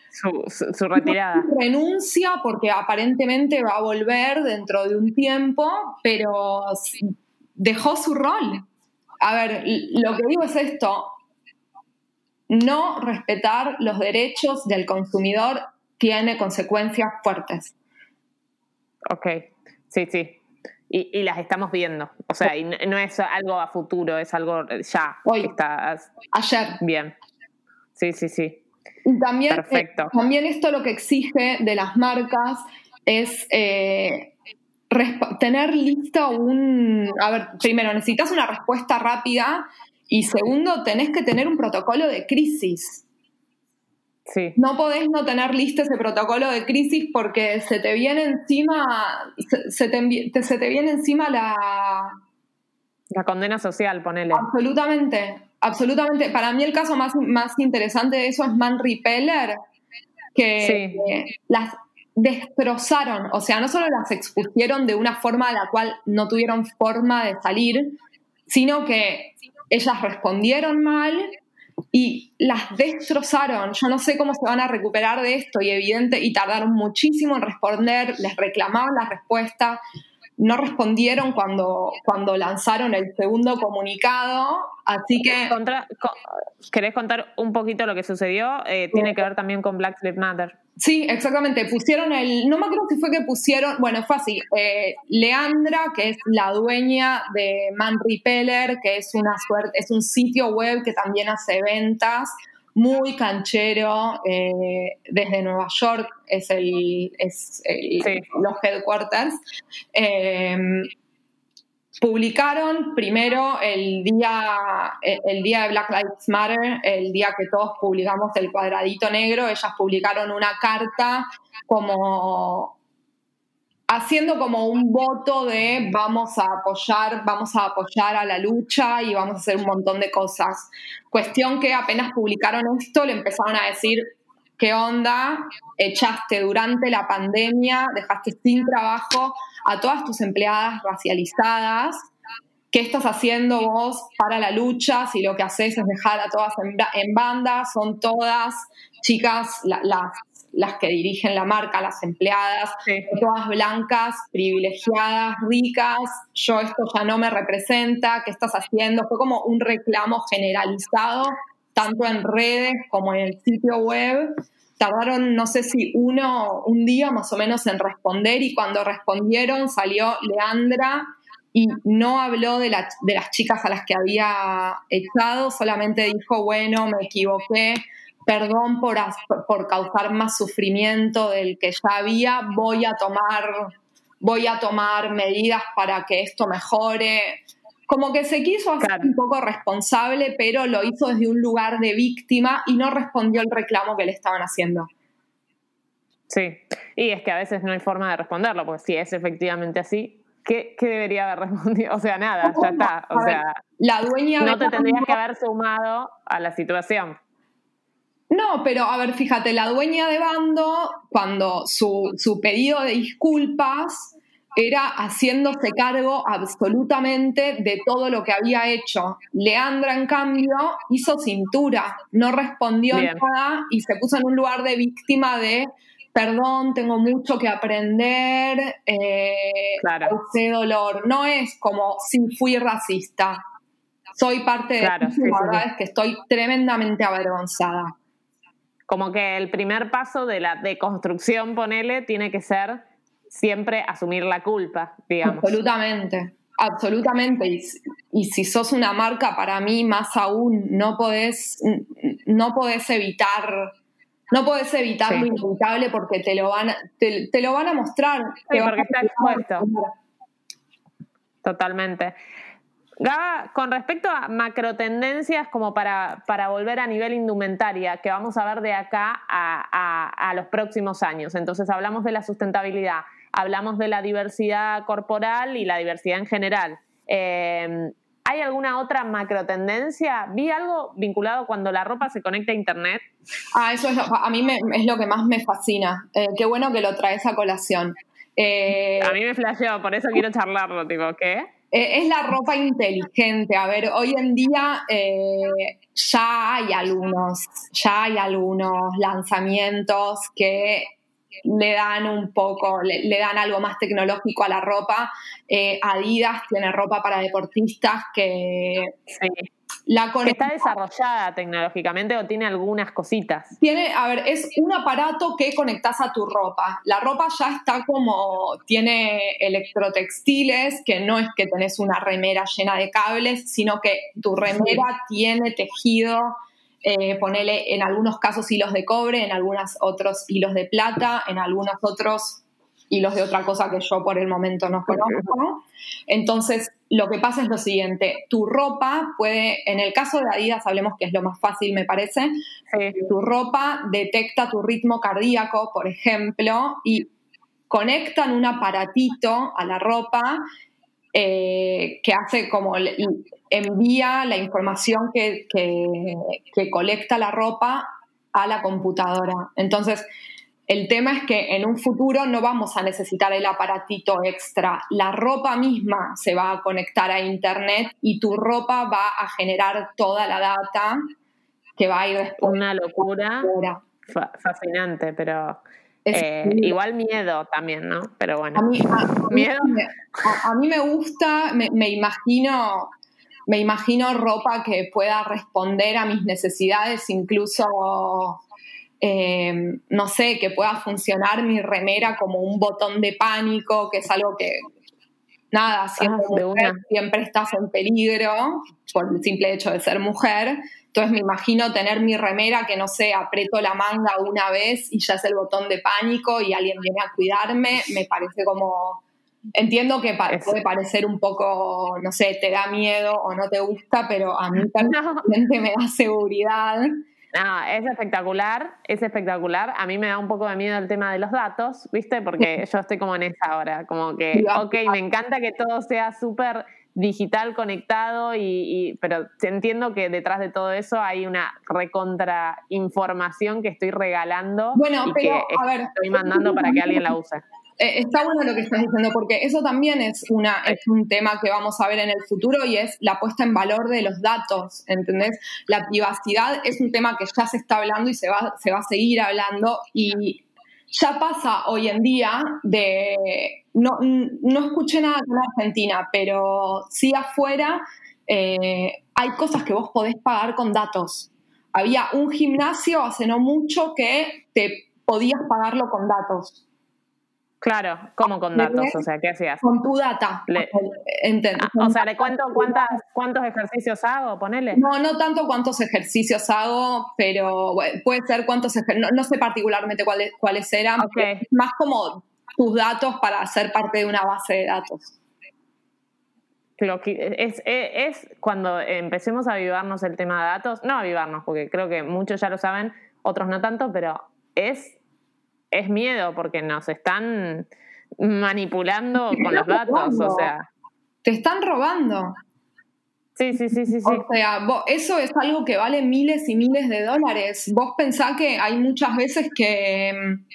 su, retirada. renuncia porque aparentemente va a volver dentro de un tiempo, pero dejó su rol. a ver, lo que digo es esto, no respetar los derechos del consumidor tiene consecuencias fuertes. Ok, sí, sí. Y, las estamos viendo. O sea, y no es algo a futuro, es algo ya. Hoy. ayer. Bien. Sí, sí, sí. Y también, eh, Perfecto. también esto lo que exige de las marcas es eh, tener listo un... A ver, primero, necesitas una respuesta rápida y segundo, tenés que tener un protocolo de crisis. Sí. No podés no tener listo ese protocolo de crisis porque se te viene encima, se, te, se te viene encima la... La condena social, ponele. Absolutamente, absolutamente. Para mí el caso más, más interesante de eso es Man Repeller, que las destrozaron, o sea, no solo las expusieron de una forma a la cual no tuvieron forma de salir, sino que ellas respondieron mal y las destrozaron. Yo no sé cómo se van a recuperar de esto y evidente, y tardaron muchísimo en responder, les reclamaban la respuesta no respondieron cuando, cuando lanzaron el segundo comunicado, así que... ¿Querés contar un poquito lo que sucedió? Eh, tiene que ver también con Black Lives Matter. Sí, exactamente. Pusieron el... No me acuerdo si fue que pusieron... Bueno, fue así. Eh, Leandra, que es la dueña de Man Repeller, que es, una suerte, es un sitio web que también hace ventas, muy canchero, eh, desde Nueva York es, el, es los headquarters. Em, publicaron primero el día, el día de Black Lives Matter, el día que todos publicamos el cuadradito negro, ellas publicaron una carta como haciendo como un voto de vamos a apoyar, vamos a apoyar a la lucha y vamos a hacer un montón de cosas. Cuestión que apenas publicaron esto le empezaron a decir, ¿qué onda? Echaste durante la pandemia, dejaste sin trabajo a todas tus empleadas racializadas. ¿Qué estás haciendo vos para la lucha si lo que haces es dejar a todas en, banda? Son todas chicas, las las que dirigen la marca, las empleadas, todas blancas, privilegiadas, ricas, yo esto ya no me representa, ¿qué estás haciendo? Fue como un reclamo generalizado, tanto en redes como en el sitio web. Tardaron, no sé si uno, un día más o menos en responder y cuando respondieron salió Leandra y no habló de, de las chicas a las que había echado, solamente dijo, bueno, me equivoqué, perdón por, por causar más sufrimiento del que ya había, voy a tomar, voy a tomar medidas para que esto mejore. Como que se quiso hacer un poco responsable, pero lo hizo desde un lugar de víctima y no respondió el reclamo que le estaban haciendo. Sí, y es que a veces no hay forma de responderlo, porque si es efectivamente así, ¿qué, debería haber [LAUGHS] respondido? O sea, nada, ya está. O sea, la dueña no te tendrías que haber sumado a la situación. No, pero a ver, fíjate, la dueña de bando, cuando su, su pedido de disculpas era haciéndose cargo absolutamente de todo lo que había hecho. Leandra, en cambio, hizo cintura, no respondió nada y se puso en un lugar de víctima de, perdón, tengo mucho que aprender, eh, ese dolor. No es como si fui racista, soy parte de la verdad es que estoy tremendamente avergonzada como que el primer paso de la deconstrucción, ponele, tiene que ser siempre asumir la culpa, digamos. Absolutamente, absolutamente. Y, si sos una marca, para mí más aún, no podés, no podés evitar... No podés evitar lo inevitable porque te lo van a, te, lo van a mostrar. Sí, porque está expuesto. Totalmente. Gaba, con respecto a macro tendencias como para, para, volver a nivel indumentaria, que vamos a ver de acá a, los próximos años. Entonces hablamos de la sustentabilidad, hablamos de la diversidad corporal y la diversidad en general. Eh, ¿Hay alguna otra macro tendencia? Vi algo vinculado cuando la ropa se conecta a Internet. Ah, eso es a mí es lo que más me fascina. Eh, qué bueno que lo traes a colación. Eh, a mí me flasheó, por eso quiero charlarlo, tipo, ¿qué? Eh, es la ropa inteligente. A ver, hoy en día eh, ya hay algunos, ya hay algunos lanzamientos que le dan un poco, le, dan algo más tecnológico a la ropa. Eh, Adidas tiene ropa para deportistas que la ¿Está desarrollada tecnológicamente o tiene algunas cositas? Tiene, a ver, es un aparato que conectas a tu ropa. La ropa ya está como, tiene electrotextiles, que no es que tenés una remera llena de cables, sino que tu remera tiene tejido, eh, ponele en algunos casos hilos de cobre, en algunos otros hilos de plata, en algunos otros hilos de otra cosa que yo por el momento no conozco. Entonces, lo que pasa es lo siguiente, tu ropa puede, en el caso de Adidas, hablemos que es lo más fácil, me parece, tu ropa detecta tu ritmo cardíaco, por ejemplo, y conectan un aparatito a la ropa eh, que hace como envía la información que, que colecta la ropa a la computadora. Entonces, el tema es que en un futuro no vamos a necesitar el aparatito extra. La ropa misma se va a conectar a Internet y tu ropa va a generar toda la data que va a ir después. Una locura. Fascinante, pero eh, igual miedo también, ¿no? Pero bueno. A mí, [LAUGHS] ¿Miedo? a, mí me gusta, me, imagino me imagino ropa que pueda responder a mis necesidades, incluso eh, no sé, que pueda funcionar mi remera como un botón de pánico, que es algo que, nada, siempre, ah, siempre estás en peligro por el simple hecho de ser mujer. Entonces me imagino tener mi remera que, no sé, aprieto la manga una vez y ya es el botón de pánico y alguien viene a cuidarme. Me parece como... Entiendo que puede parecer un poco, no sé, te da miedo o no te gusta, pero a mí [LAUGHS] personalmente me da seguridad. No, es espectacular, es espectacular. A mí me da un poco de miedo el tema de los datos, ¿viste? Porque [LAUGHS] yo estoy como en esa hora, como que, ok, me encanta que todo sea súper digital, conectado, y, pero entiendo que detrás de todo eso hay una recontra información que estoy regalando y que estoy mandando para que alguien la use. Eh, está bueno lo que estás diciendo, porque eso también es, una, es un tema que vamos a ver en el futuro y es la puesta en valor de los datos, ¿entendés? La privacidad es un tema que ya se está hablando y se va, se va a seguir hablando y ya pasa hoy en día de, no, no escuché nada con Argentina, pero sí afuera eh, hay cosas que vos podés pagar con datos. Había un gimnasio hace no mucho que te podías pagarlo con datos. Claro, ¿cómo con datos? O sea, ¿qué hacías? Con tu data. Ah, o sea, ¿le [LAUGHS] cuento cuántas, cuántos ejercicios hago? Ponele. No, no tanto cuántos ejercicios hago, pero puede ser cuántos ejercicios. No, sé particularmente cuáles, cuáles eran. Más como tus datos para ser parte de una base de datos. Es, es, cuando empecemos a avivarnos el tema de datos, no avivarnos, porque creo que muchos ya lo saben, otros no tanto, pero es es miedo porque nos están manipulando con los datos, o sea. Te están robando. Sí, sí, sí, sí. sí. O sea, eso es algo que vale miles y miles de dólares. Vos pensás que hay muchas veces que, mm,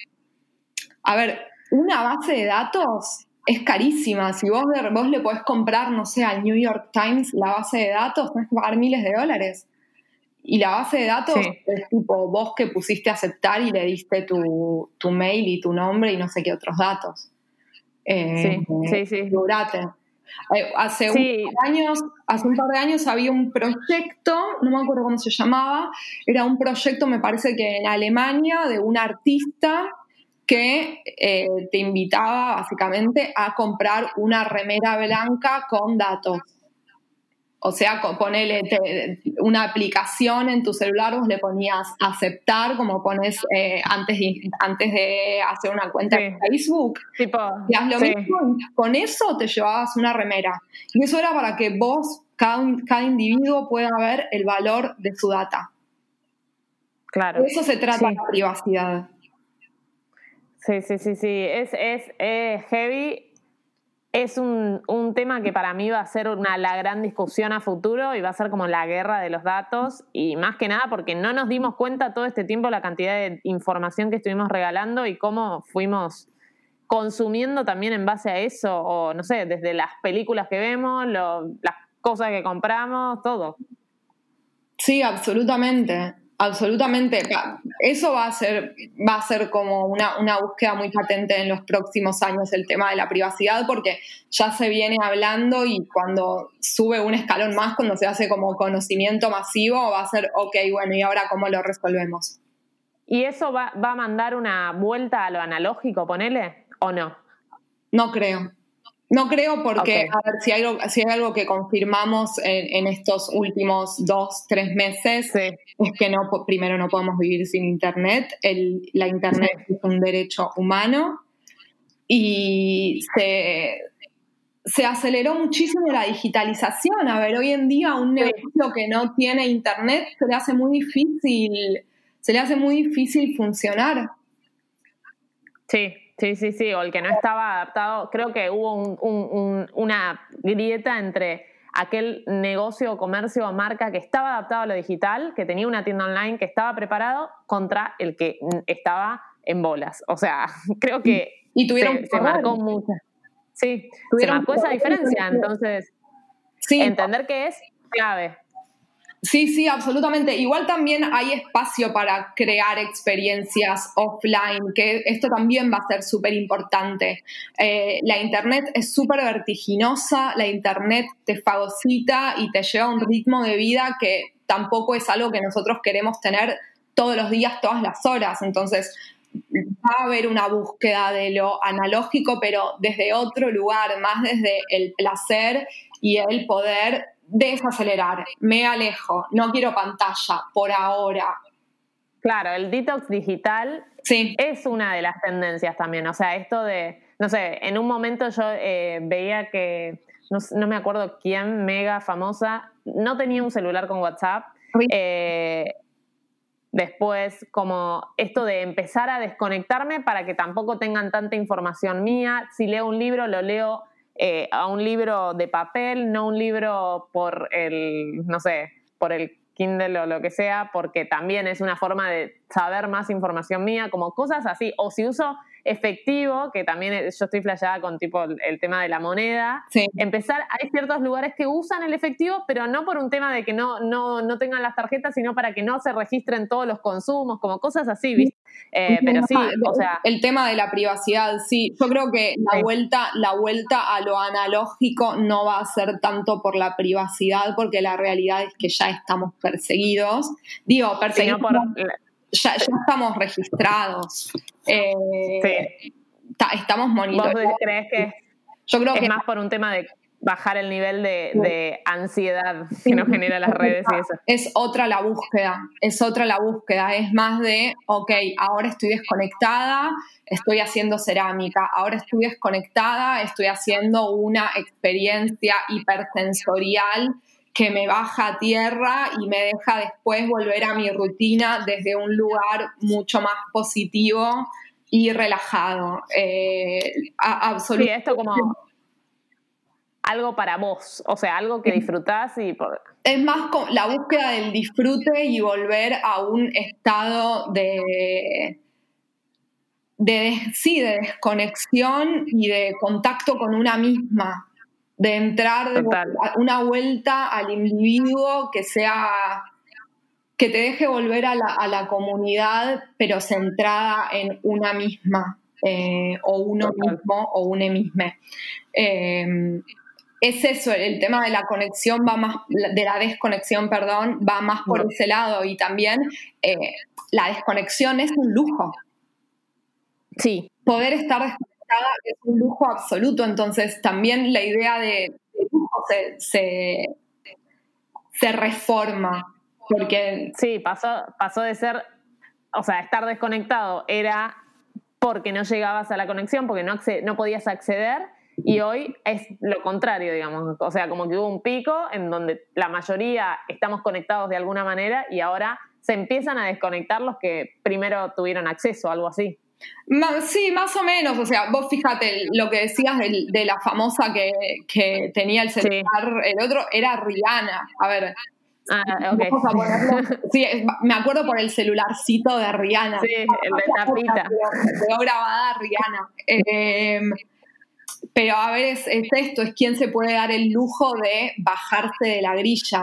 a ver, una base de datos es carísima. Si vos, vos le podés comprar, no sé, al New York Times la base de datos, tenés que pagar miles de dólares. Y la base de datos es tipo vos que pusiste aceptar y le diste tu, mail y tu nombre y no sé qué otros datos. Eh, sí, sí, sí. Eh, hace, un par de años, hace un par de años había un proyecto, no me acuerdo cómo se llamaba, era un proyecto, me parece que en Alemania, de un artista que eh, te invitaba básicamente a comprar una remera blanca con datos. O sea, ponele una aplicación en tu celular, vos le ponías aceptar, como pones eh, antes, de, antes de hacer una cuenta en Facebook. Tipo, y haz lo mismo, con eso te llevabas una remera. Y eso era para que vos, cada, cada individuo, pueda ver el valor de su data. Claro. De eso se trata la privacidad. Sí, sí, sí, sí. Es, es, es heavy es un, un, tema que para mí va a ser una, la gran discusión a futuro y va a ser como la guerra de los datos y más que nada porque no nos dimos cuenta todo este tiempo la cantidad de información que estuvimos regalando y cómo fuimos consumiendo también en base a eso o no sé, desde las películas que vemos, las cosas que compramos, todo. Sí, absolutamente. Absolutamente. Eso va a ser, va a ser como una, una, búsqueda muy patente en los próximos años, el tema de la privacidad, porque ya se viene hablando y cuando sube un escalón más, cuando se hace como conocimiento masivo, va a ser, ok, bueno, ¿y ahora cómo lo resolvemos? ¿Y eso va, va a mandar una vuelta a lo analógico, ponele, o no? No creo. No creo porque, a ver, si hay, si hay algo que confirmamos en, estos últimos dos, tres meses, es que no, primero no podemos vivir sin Internet. El, la Internet es un derecho humano y se, se, aceleró muchísimo la digitalización. A ver, hoy en día un negocio que no tiene Internet se le hace muy difícil, se le hace muy difícil funcionar. Sí, Sí, sí, sí, o el que no estaba adaptado. Creo que hubo una grieta entre aquel negocio, comercio o marca que estaba adaptado a lo digital, que tenía una tienda online, que estaba preparado, contra el que estaba en bolas. O sea, [LAUGHS] creo que y tuvieron se, marcó mucho. Sí, se marcó esa diferencia. Entonces, entender que es clave. Sí, sí, absolutamente. Igual también hay espacio para crear experiencias offline, que esto también va a ser súper importante. Eh, la Internet es súper vertiginosa, la Internet te fagocita y te lleva a un ritmo de vida que tampoco es algo que nosotros queremos tener todos los días, todas las horas. Entonces, va a haber una búsqueda de lo analógico, pero desde otro lugar, más desde el placer y el poder desacelerar, me alejo, no quiero pantalla por ahora. Claro, el detox digital sí. es una de las tendencias también. O sea, esto de, no sé, en un momento yo eh, veía que, no, me acuerdo quién, mega famosa, no tenía un celular con WhatsApp. Eh, después, como esto de empezar a desconectarme para que tampoco tengan tanta información mía. Si leo un libro, lo leo eh, a un libro de papel, no un libro por el, no sé, por el Kindle o lo que sea, porque también es una forma de saber más información mía, como cosas así. O si uso efectivo, que también yo estoy flasheada con tipo el, tema de la moneda, empezar, hay ciertos lugares que usan el efectivo, pero no por un tema de que no, no, no tengan las tarjetas, sino para que no se registren todos los consumos, como cosas así, ¿viste? Eh, pero sí, o sea... El tema de la privacidad, sí, yo creo que la, vuelta, la vuelta a lo analógico no va a ser tanto por la privacidad, porque la realidad es que ya estamos perseguidos. Digo, perseguidos... por ya, ya estamos registrados. Eh, estamos monitoreados. ¿Vos crees que Yo creo es más por un tema de bajar el nivel de, ansiedad que nos genera las redes y eso. Es otra la búsqueda, es otra la búsqueda, es más de, ok, ahora estoy desconectada, estoy haciendo cerámica, ahora estoy desconectada, estoy haciendo una experiencia hipersensorial que me baja a tierra y me deja después volver a mi rutina desde un lugar mucho más positivo y relajado. Eh, absolutamente. Sí, esto como algo para vos, o sea, algo que disfrutás y... Es más la búsqueda del disfrute y volver a un estado de, de, sí, de desconexión y de contacto con una misma de entrar de una vuelta al individuo que sea que te deje volver a la, comunidad, pero centrada en una misma, eh, o uno mismo, o un mismo. Eh, es eso, el tema de la conexión va más, de la desconexión, perdón, va más por ese lado y también eh, la desconexión es un lujo. Sí. Poder estar desconectado es un lujo absoluto, entonces también la idea de, lujo se, se, reforma. Porque... Sí, pasó, pasó de ser, o sea, estar desconectado era porque no llegabas a la conexión, porque no, no podías acceder, y hoy es lo contrario, digamos. O sea, como que hubo un pico en donde la mayoría estamos conectados de alguna manera y ahora se empiezan a desconectar los que primero tuvieron acceso, algo así. Sí, más o menos. O sea, vos fíjate lo que decías de, la famosa que, tenía el celular, el otro era Rihanna. A ver. Ah, okay. [LAUGHS] sí, me acuerdo por el celularcito de Rihanna. Sí, el de tapita. Quedó grabada Rihanna. Em, pero a ver, es, esto, es quién se puede dar el lujo de bajarse de la grilla.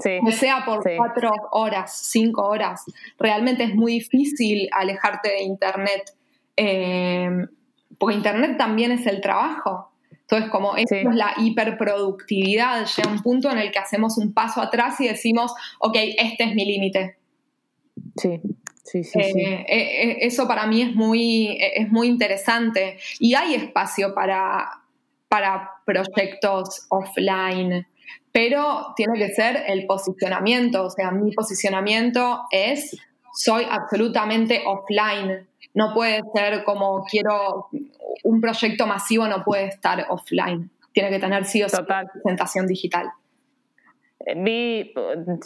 Sí, sea por sí. cuatro horas, cinco horas. Realmente es muy difícil alejarte de Internet, eh, porque Internet también es el trabajo. Entonces, como esto Sí. es la hiperproductividad, llega un punto en el que hacemos un paso atrás y decimos, ok, este es mi límite. Sí, sí, sí. Eh, sí. eh, eh, eso para mí es muy, es muy interesante. Y hay espacio para, para proyectos offline, pero tiene que ser el posicionamiento. O sea, mi posicionamiento es, soy absolutamente offline. No puede ser como quiero, un proyecto masivo no puede estar offline. Tiene que tener sí o sí Total. presentación digital. Eh, Vi,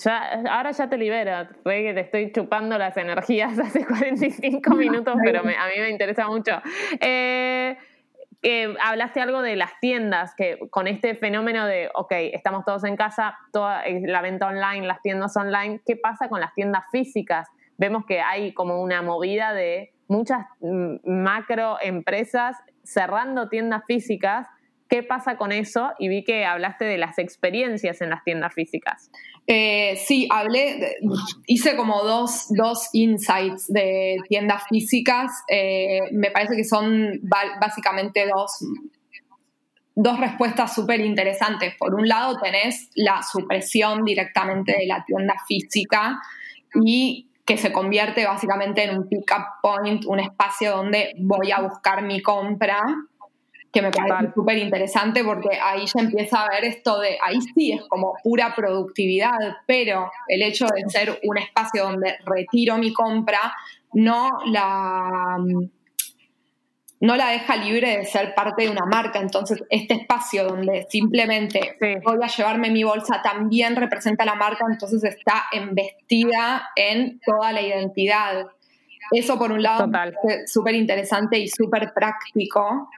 ya, ahora ya te libero, te estoy chupando las energías [LAUGHS] hace 45 [LAUGHS] minutos, pero me- a mí me interesa mucho. Eh, que hablaste algo de las tiendas, que con este fenómeno de, ok, estamos todos en casa, toda eh, la venta online, las tiendas online, ¿qué pasa con las tiendas físicas? Vemos que hay como una movida de muchas mm, macro empresas cerrando tiendas físicas. ¿Qué pasa con eso? Y vi que hablaste de las experiencias en las tiendas físicas. Eh, sí, hablé, hice como dos, dos insights de tiendas físicas. Eh, me parece que son básicamente dos, dos respuestas súper interesantes. Por un lado, tenés la supresión directamente de la tienda física y que se convierte básicamente en un pick-up point, un espacio donde voy a buscar mi compra que me parece súper interesante porque ahí ya empieza a ver esto de, ahí sí es como pura productividad, pero el hecho de ser un espacio donde retiro mi compra no la, no la deja libre de ser parte de una marca. Entonces, este espacio donde simplemente Sí. voy a llevarme mi bolsa también representa la marca, entonces está embestida en toda la identidad. Eso por un lado súper interesante y súper práctico.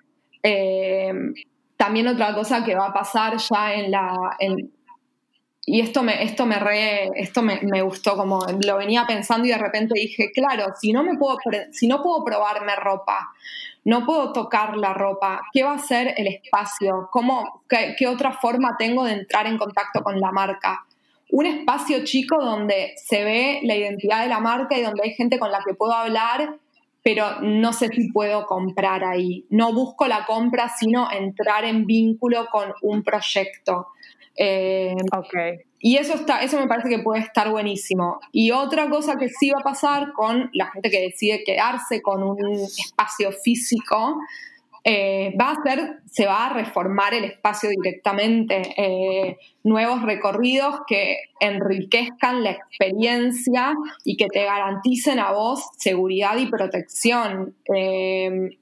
Eh, también otra cosa que va a pasar ya en la... y esto me, esto me re, esto me, me gustó, como lo venía pensando y de repente dije, claro, si no me puedo, si no puedo probarme ropa, no puedo tocar la ropa, ¿qué va a ser el espacio? ¿Cómo, qué, qué otra forma tengo de entrar en contacto con la marca? Un espacio chico donde se ve la identidad de la marca y donde hay gente con la que puedo hablar, pero no sé si puedo comprar ahí. No busco la compra, sino entrar en vínculo con un proyecto. Eh, Ok. y eso está, eso me parece que puede estar buenísimo. Y otra cosa que sí va a pasar con la gente que decide quedarse con un espacio físico, eh, va a ser, se va a reformar el espacio directamente, eh, nuevos recorridos que enriquezcan la experiencia y que te garanticen a vos seguridad y protección. Eh,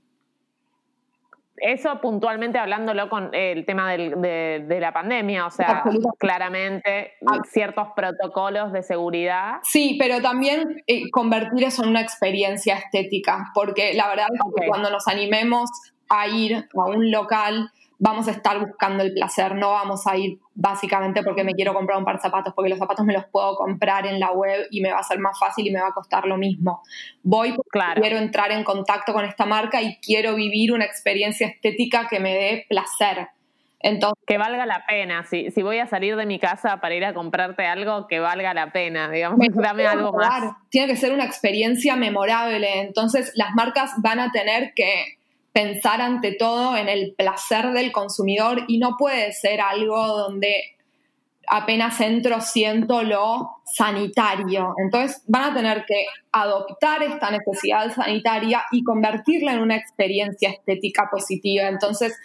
Eso puntualmente hablándolo con el tema del- de, de la pandemia, o sea, claramente Ah. ciertos protocolos de seguridad. Sí, pero también eh, convertir eso en una experiencia estética, porque la verdad es que cuando nos animemos a ir a un local, vamos a estar buscando el placer, no vamos a ir básicamente porque me quiero comprar un par de zapatos, porque los zapatos me los puedo comprar en la web y me va a ser más fácil y me va a costar lo mismo. Voy porque Claro. quiero entrar en contacto con esta marca y quiero vivir una experiencia estética que me dé placer. Entonces, Que valga la pena. Si, si voy a salir de mi casa para ir a comprarte algo, que valga la pena, digamos, [LAUGHS] dame algo más. Tiene que ser una experiencia memorable. Entonces, las marcas van a tener que pensar ante todo en el placer del consumidor y no puede ser algo donde apenas entro siento lo sanitario. Entonces, van a tener que adoptar esta necesidad sanitaria y convertirla en una experiencia estética positiva. Entonces,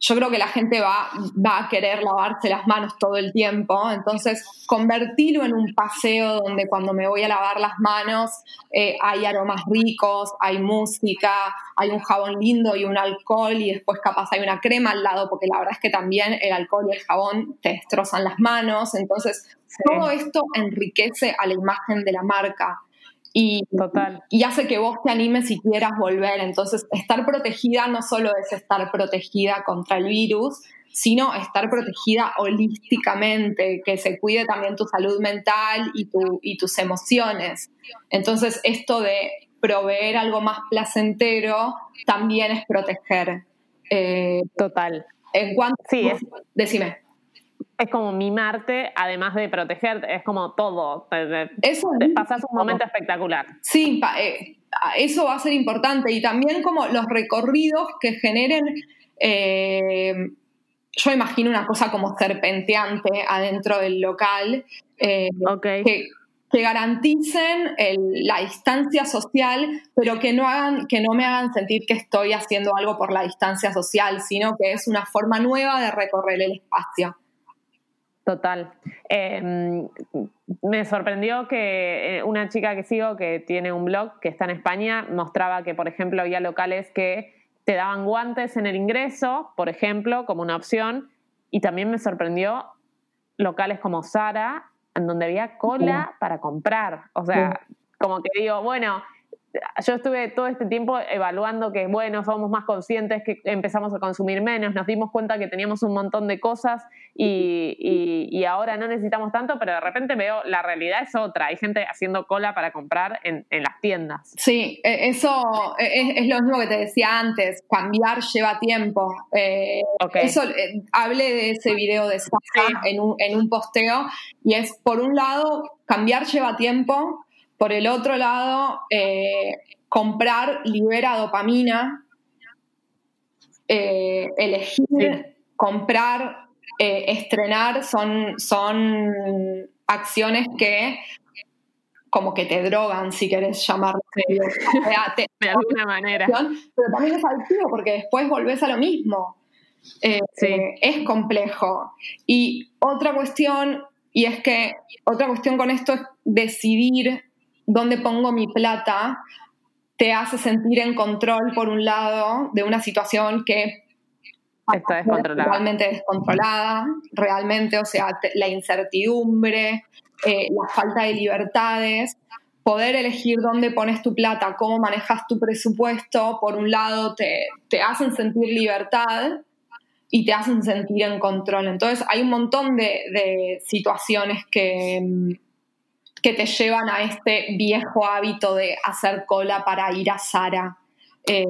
yo creo que la gente va, va a querer lavarse las manos todo el tiempo, entonces convertirlo en un paseo donde cuando me voy a lavar las manos eh, hay aromas ricos, hay música, hay un jabón lindo y un alcohol y después capaz hay una crema al lado, porque la verdad es que también el alcohol y el jabón te destrozan las manos, entonces todo esto enriquece a la imagen de la marca. Y, Total. y hace que vos te animes y quieras volver. Entonces, estar protegida no solo es estar protegida contra el virus, sino estar protegida holísticamente, que se cuide también tu salud mental y, tu, y tus emociones. Entonces, esto de proveer algo más placentero también es proteger. Eh, Total. en cuanto... Sí, es- Decime. Es como mimarte, además de protegerte, es como todo. Eso pasas un momento espectacular. Sí, eh, eso va a ser importante. Y también como los recorridos que generen, eh, yo imagino una cosa como serpenteante adentro del local, eh, que, que, garanticen la distancia social, pero que no, hagan, que no me hagan sentir que estoy haciendo algo por la distancia social, sino que es una forma nueva de recorrer el espacio. Total. Em, me sorprendió que eh, una chica que sigo, que tiene un blog que está en España, mostraba que, por ejemplo, había locales que te daban guantes en el ingreso, por ejemplo, como una opción, y también me sorprendió locales como Sara, en donde había cola para comprar. O sea, como que digo, bueno, yo estuve todo este tiempo evaluando que, bueno, somos más conscientes, que empezamos a consumir menos, nos dimos cuenta que teníamos un montón de cosas y, ahora no necesitamos tanto, pero de repente veo, la realidad es otra, hay gente haciendo cola para comprar en, las tiendas. Sí, e, eso e, es, lo mismo que te decía antes, cambiar lleva tiempo. Eh, eso, eh, hablé de ese video de Sara en, un, en un posteo y es, por un lado, cambiar lleva tiempo, por el otro lado, eh, comprar libera dopamina, eh, elegir, comprar, eh, estrenar son, son acciones que como que te drogan, si querés llamarlo. [LAUGHS] de alguna manera. Pero también es adictivo porque después volvés a lo mismo. Es complejo. Y otra cuestión, y es que otra cuestión con esto es decidir dónde pongo mi plata, te hace sentir en control, por un lado, de una situación que está descontrolada. Realmente descontrolada, realmente, o sea, la incertidumbre, eh, la falta de libertades, poder elegir dónde pones tu plata, cómo manejas tu presupuesto, por un lado, te, te hacen sentir libertad y te hacen sentir en control. Entonces, hay un montón de, de situaciones que mm, que te llevan a este viejo hábito de hacer cola para ir a Sara. Eh,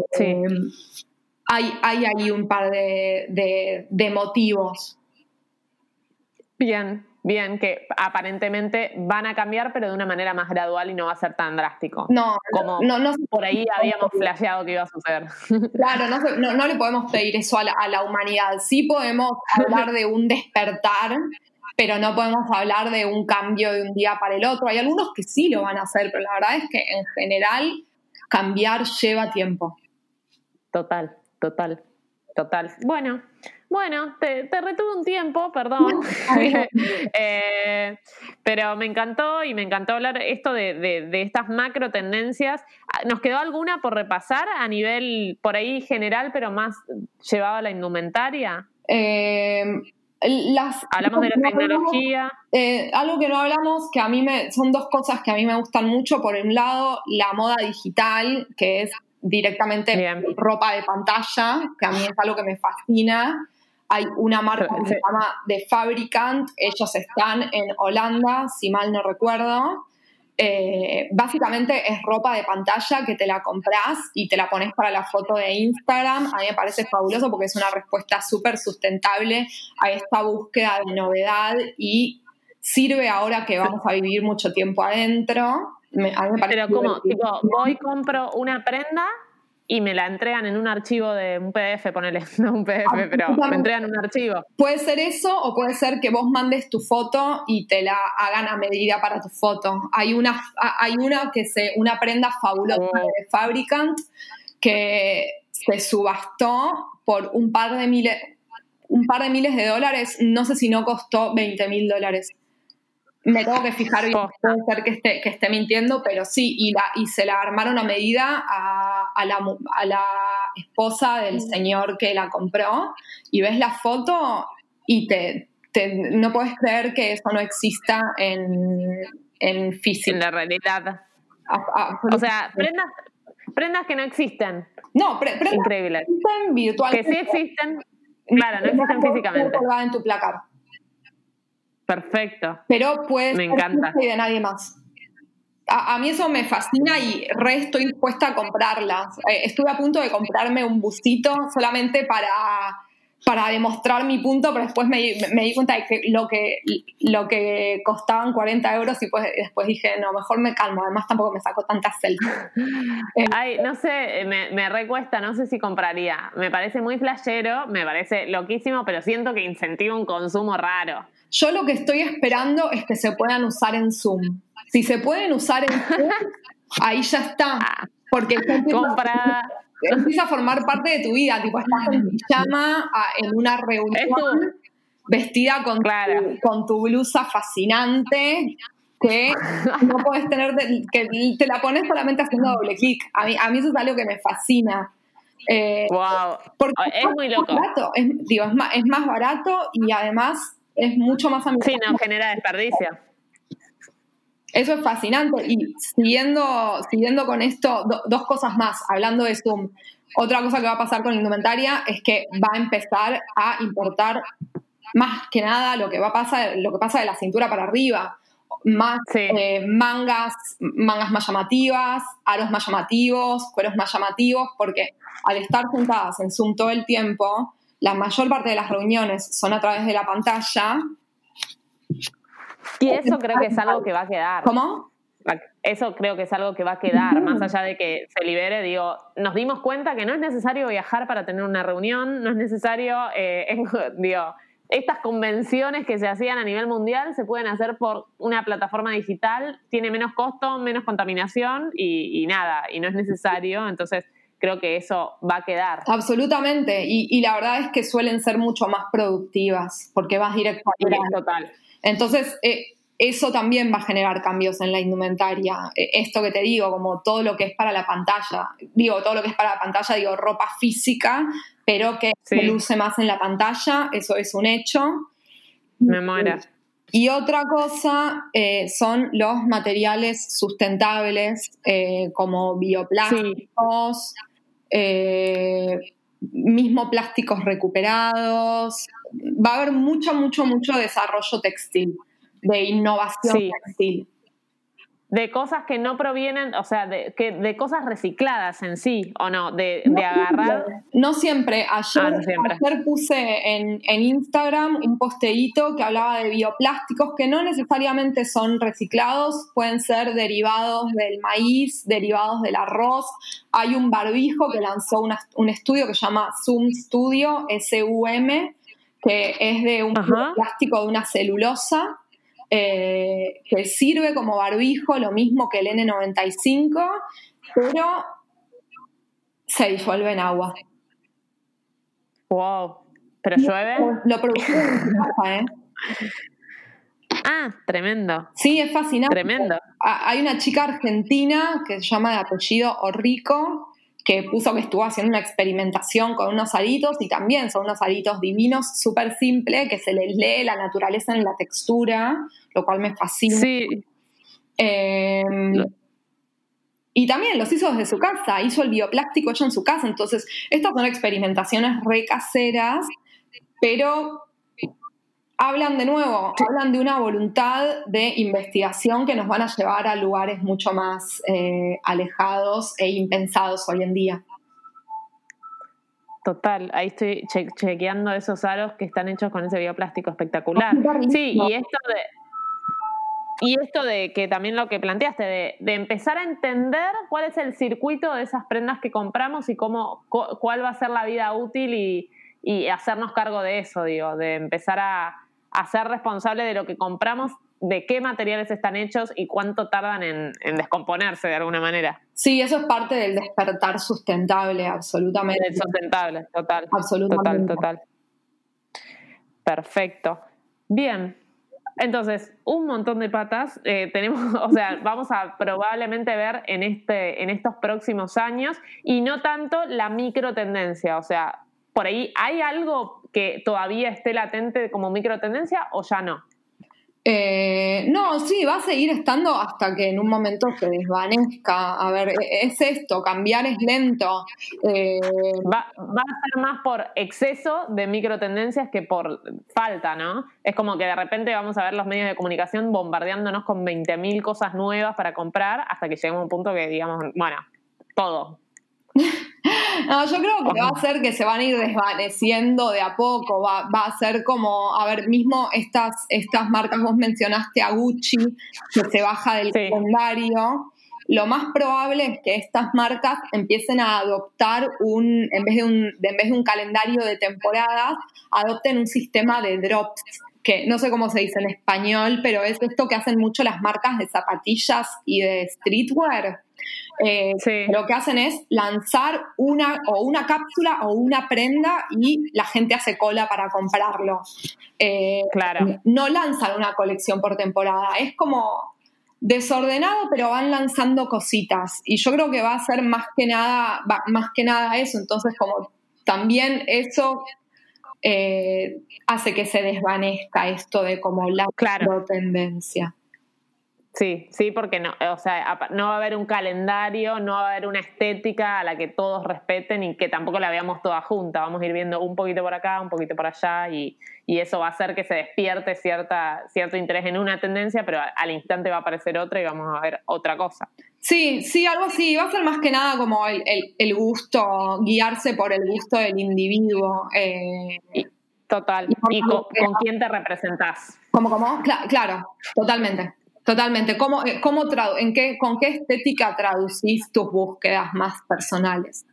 hay, hay ahí un par de, motivos. Bien, bien, que aparentemente van a cambiar, pero de una manera más gradual y no va a ser tan drástico. No, como no, no, por ahí habíamos flasheado que iba a suceder. [LAUGHS] Claro, no, no le podemos pedir eso a la, a la humanidad. Sí podemos hablar de un despertar pero no podemos hablar de un cambio de un día para el otro. Hay algunos que sí lo van a hacer, pero la verdad es que en general cambiar lleva tiempo. Total, total, total. Bueno, bueno, te, retuve un tiempo, perdón. [LAUGHS] [LAUGHS] Eh, pero me encantó y me encantó hablar esto de, estas macro tendencias. ¿Nos quedó alguna por repasar a nivel por ahí general, pero más llevado a la indumentaria? Eh, hablamos de la tecnología. Eh, algo que no hablamos, que a mí me, son dos cosas que a mí me gustan mucho. Por un lado, la moda digital, que es directamente ropa de pantalla, que a mí es algo que me fascina. Hay una marca que se llama The Fabricant, ellos están en Holanda, si mal no recuerdo. Eh, básicamente es ropa de pantalla que te la compras y te la pones para la foto de Instagram. A mí me parece fabuloso porque es una respuesta súper sustentable a esta búsqueda de novedad y sirve ahora que vamos a vivir mucho tiempo adentro. a mí me parece Pero como, tipo, voy, compro una prenda y me la entregan en un archivo de un PDF, ponele, [LAUGHS] no un PDF, ah, pero me entregan un archivo. Puede ser eso o puede ser que vos mandes tu foto y te la hagan a medida para tu foto. Hay una, hay una que se, una prenda fabulosa oh. de Fabricant que se subastó por un par de miles, un par de miles de dólares, no sé si no costó 20 mil dólares me tengo que fijar bien, puede ser que esté, que esté mintiendo, pero sí, y, la, y se la armaron a medida a, a, la, a la esposa del señor que la compró, y ves la foto y te, no puedes creer que eso no exista en, en físico. En la realidad. o sea, prendas, prendas que no existen. No, prendas Increíble. que existen virtualmente. Que sí existen, claro, no existen físicamente. en tu placar. Perfecto. Pero puede me encanta. de nadie más. A, mí eso me fascina y re estoy dispuesta a comprarlas. Eh, estuve a punto de comprarme un busito solamente para, para demostrar mi punto, pero después me, me, di cuenta de que lo, que lo que costaban 40 euros y pues, después dije, no, mejor me calmo, además tampoco me saco tantas selfies. [LAUGHS] Ay, no sé, me, me recuesta, no sé si compraría. Me parece muy flashero, me parece loquísimo, pero siento que incentiva un consumo raro. Yo lo que estoy esperando es que se puedan usar en Zoom. Si se pueden usar en Zoom, [LAUGHS] ahí ya está. Porque Compra empieza a formar parte de tu vida, tipo estás en pijama en una reunión vestida con, tu, con tu blusa fascinante que [LAUGHS] no puedes tener, que te la pones solamente haciendo doble clic. A mí, a mí eso es algo que me fascina. wow. Eh, porque es muy loco. es, digo, es, más, es más barato y además es mucho más amigable. Sí, no genera desperdicio. Eso es fascinante. Y siguiendo, siguiendo con esto, dos cosas más, hablando de Zoom. Otra cosa que va a pasar con indumentaria es que va a empezar a importar más que nada lo que va a pasar, lo que pasa de la cintura para arriba. Más eh, mangas, mangas más llamativas, aros más llamativos, cueros más llamativos, porque al estar sentadas en Zoom todo el tiempo, la mayor parte de las reuniones son a través de la pantalla y eso creo que es algo que va a quedar. ¿Cómo? Eso creo que es algo que va a quedar, más allá de que se libere, digo, nos dimos cuenta que no es necesario viajar para tener una reunión, no es necesario, eh, [LAUGHS] digo, estas convenciones que se hacían a nivel mundial se pueden hacer por una plataforma digital, tiene menos costo, menos contaminación y, nada, y no es necesario, entonces creo que eso va a quedar. Absolutamente, y, la verdad es que suelen ser mucho más productivas, porque vas directo a Total. Entonces, eh, eso también va a generar cambios en la indumentaria. Eh, esto que te digo, como todo lo que es para la pantalla, digo, todo lo que es para la pantalla, digo, ropa física, pero que se luce más en la pantalla, eso es un hecho. Me muero. Y otra cosa eh, son los materiales sustentables como bioplásticos, mismo plásticos recuperados, va a haber mucho, mucho, mucho desarrollo textil, de innovación textil. De cosas que no provienen, o sea, de, que, de cosas recicladas en sí, ¿o no? De, de agarrar. No siempre. Ayer, ah, ayer puse en, en, Instagram un posteíto que hablaba de bioplásticos que no necesariamente son reciclados, pueden ser derivados del maíz, derivados del arroz. Hay un barbijo que lanzó un estudio que se llama Zoom Studio, S-U-M, que es de un plástico de una celulosa eh, que sirve como barbijo, lo mismo que el N95, pero se disuelve en agua. Wow. ¿Pero llueve? Lo produce en casa, ¿eh? Ah, tremendo. Sí, es fascinante. Tremendo. Hay una chica argentina que se llama de apellido Orrico, que puso que estuvo haciendo una experimentación con unos aritos y también son unos aritos divinos, súper simple, que se les lee la naturaleza en la textura, lo cual me fascina. Sí. Em, y también los hizo desde su casa, hizo el bioplástico hecho en su casa, entonces estas son experimentaciones re caseras, pero hablan de nuevo, hablan de una voluntad de investigación que nos van a llevar a lugares mucho más eh, alejados e impensados hoy en día. Total, ahí estoy chequeando esos aros que están hechos con ese bioplástico espectacular. Sí, y esto de, y esto de que también lo que planteaste, de, de, empezar a entender cuál es el circuito de esas prendas que compramos y cómo, cuál va a ser la vida útil y, y hacernos cargo de eso, digo, de empezar a, a ser responsable de lo que compramos, de qué materiales están hechos y cuánto tardan en, descomponerse de alguna manera. Sí, eso es parte del despertar sustentable, absolutamente. sustentable, total. Absolutamente. Total, total. Perfecto. Bien. Entonces, un montón de patas eh, tenemos, [LAUGHS] o sea, vamos a probablemente ver en, este, en estos próximos años y no tanto la micro tendencia, o sea, por ahí, ¿hay algo que todavía esté latente como microtendencia o ya no? Eh, no, sí, va a seguir estando hasta que en un momento se desvanezca. A ver, e-, es esto, cambiar es lento. Eh, va, va, a ser más por exceso de microtendencias que por falta, ¿no? Es como que de repente vamos a ver los medios de comunicación bombardeándonos con 20.000 cosas nuevas para comprar hasta que lleguemos a un punto que digamos, bueno, todo. No, yo creo que va a ser que se van a ir desvaneciendo de a poco, va, a ser como, a ver, mismo estas, estas marcas, vos mencionaste a Gucci, que se baja del calendario, lo más probable es que estas marcas empiecen a adoptar un, en vez de un, en vez de un calendario de temporadas, adopten un sistema de drops que no sé cómo se dice en español, pero es esto que hacen mucho las marcas de zapatillas y de streetwear, eh, lo que hacen es lanzar una o una cápsula o una prenda y la gente hace cola para comprarlo. Eh, claro. No lanzan una colección por temporada, es como desordenado, pero van lanzando cositas. Y yo creo que va a ser más que nada, más que nada eso. Entonces, como también eso eh, hace que se desvanezca esto de como la tendencia. Sí, sí, porque no, o sea, no va a haber un calendario, no va a haber una estética a la que todos respeten y que tampoco la veamos toda junta. Vamos a ir viendo un poquito por acá, un poquito por allá y, eso va a hacer que se despierte cierta, cierto interés en una tendencia, pero al instante va a aparecer otra y vamos a ver otra cosa. Sí, sí, algo así. Va a ser más que nada como el, gusto, guiarse por el gusto del individuo. Eh, total. ¿Y, con, quién te representás? ¿Cómo, cómo? claro, totalmente. Totalmente. ¿Cómo, eh, cómo en qué, ¿Con qué estética traducís tus búsquedas más personales?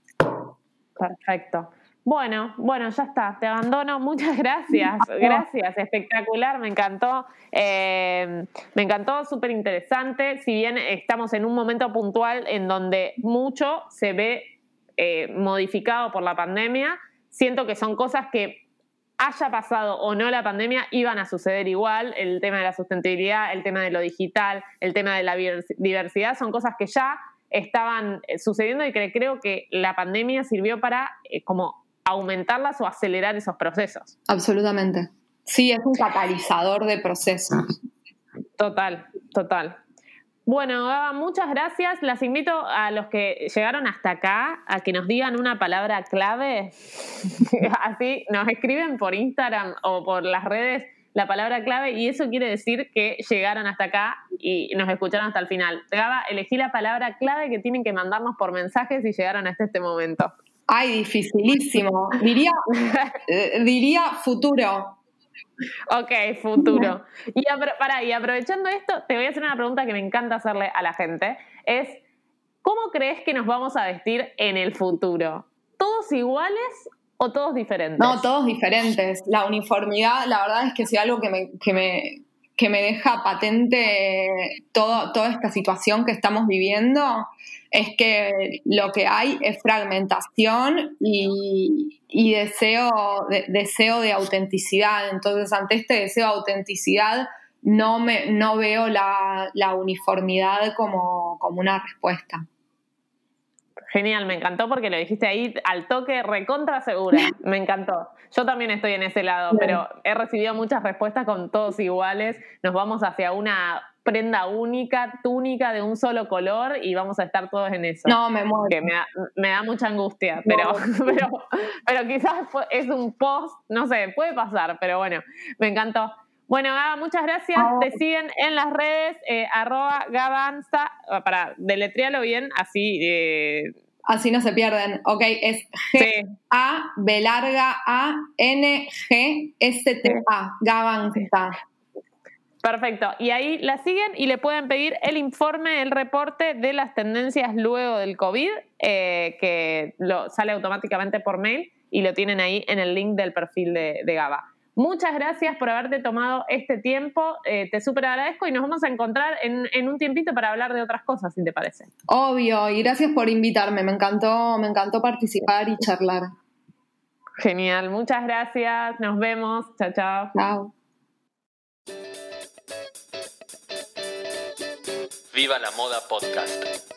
Perfecto. Bueno, bueno, ya está, te abandono. [LAUGHS] Muchas gracias, gracias, espectacular, me encantó, eh, me encantó, súper interesante. Si bien estamos en un momento puntual en donde mucho se ve eh, modificado por la pandemia, siento que son cosas que haya pasado o no la pandemia, iban a suceder igual. El tema de la sustentabilidad, el tema de lo digital, el tema de la diversidad, son cosas que ya estaban eh, sucediendo y que creo que la pandemia sirvió para eh, como aumentarlas o acelerar esos procesos. Absolutamente. Sí, es un catalizador de procesos. Total, total. Bueno, muchas gracias. Las invito a los que llegaron hasta acá a que nos digan una palabra clave. [LAUGHS] Así nos escriben por Instagram o por las redes la palabra clave y eso quiere decir que llegaron hasta acá y nos escucharon hasta el final. Gaba, elegí la palabra clave que tienen que mandarnos por mensajes y llegaron hasta este momento. Ay, dificilísimo. Diría, [LAUGHS] eh, diría futuro. Ok, futuro. Y, para, aprovechando esto, te voy a hacer una pregunta que me encanta hacerle a la gente. Es, ¿cómo crees que nos vamos a vestir en el futuro? ¿Todos iguales o todos diferentes? No, todos diferentes. La uniformidad, la verdad es que si algo que me, que me, que me deja patente todo, toda esta situación que estamos viviendo es que lo que hay es fragmentación y, deseo, de, deseo de autenticidad. Entonces, ante este deseo de autenticidad, no, me, no veo la, uniformidad como, como una respuesta. Genial, me encantó porque lo dijiste ahí al toque recontra segura. [LAUGHS] Me encantó. Yo también estoy en ese lado, pero he recibido muchas respuestas con todos iguales. Nos vamos hacia una prenda única, túnica de un solo color y vamos a estar todos en eso. No, me muero. Que me da, mucha angustia, pero, [LAUGHS] pero, pero quizás es un post, no sé, puede pasar, pero bueno, me encantó. Bueno, Gaba, muchas gracias. Te siguen en las redes, eh, arroba Gabanza, para deletrearlo bien, así. Eh, así no se pierden. Ok, es G-A, B larga A, N, G, S, T, A, Gabanza. Perfecto. Y ahí la siguen y le pueden pedir el informe, el reporte de las tendencias luego del COVID, eh, que lo, sale automáticamente por mail y lo tienen ahí en el link del perfil de, de GABA. Muchas gracias por haberte tomado este tiempo, eh, te súper agradezco y nos vamos a encontrar en, en, un tiempito para hablar de otras cosas, si te parece. Obvio, y gracias por invitarme, me encantó, me encantó participar y charlar. Genial, muchas gracias, nos vemos, chao, chao. Chao. Viva la Moda Podcast.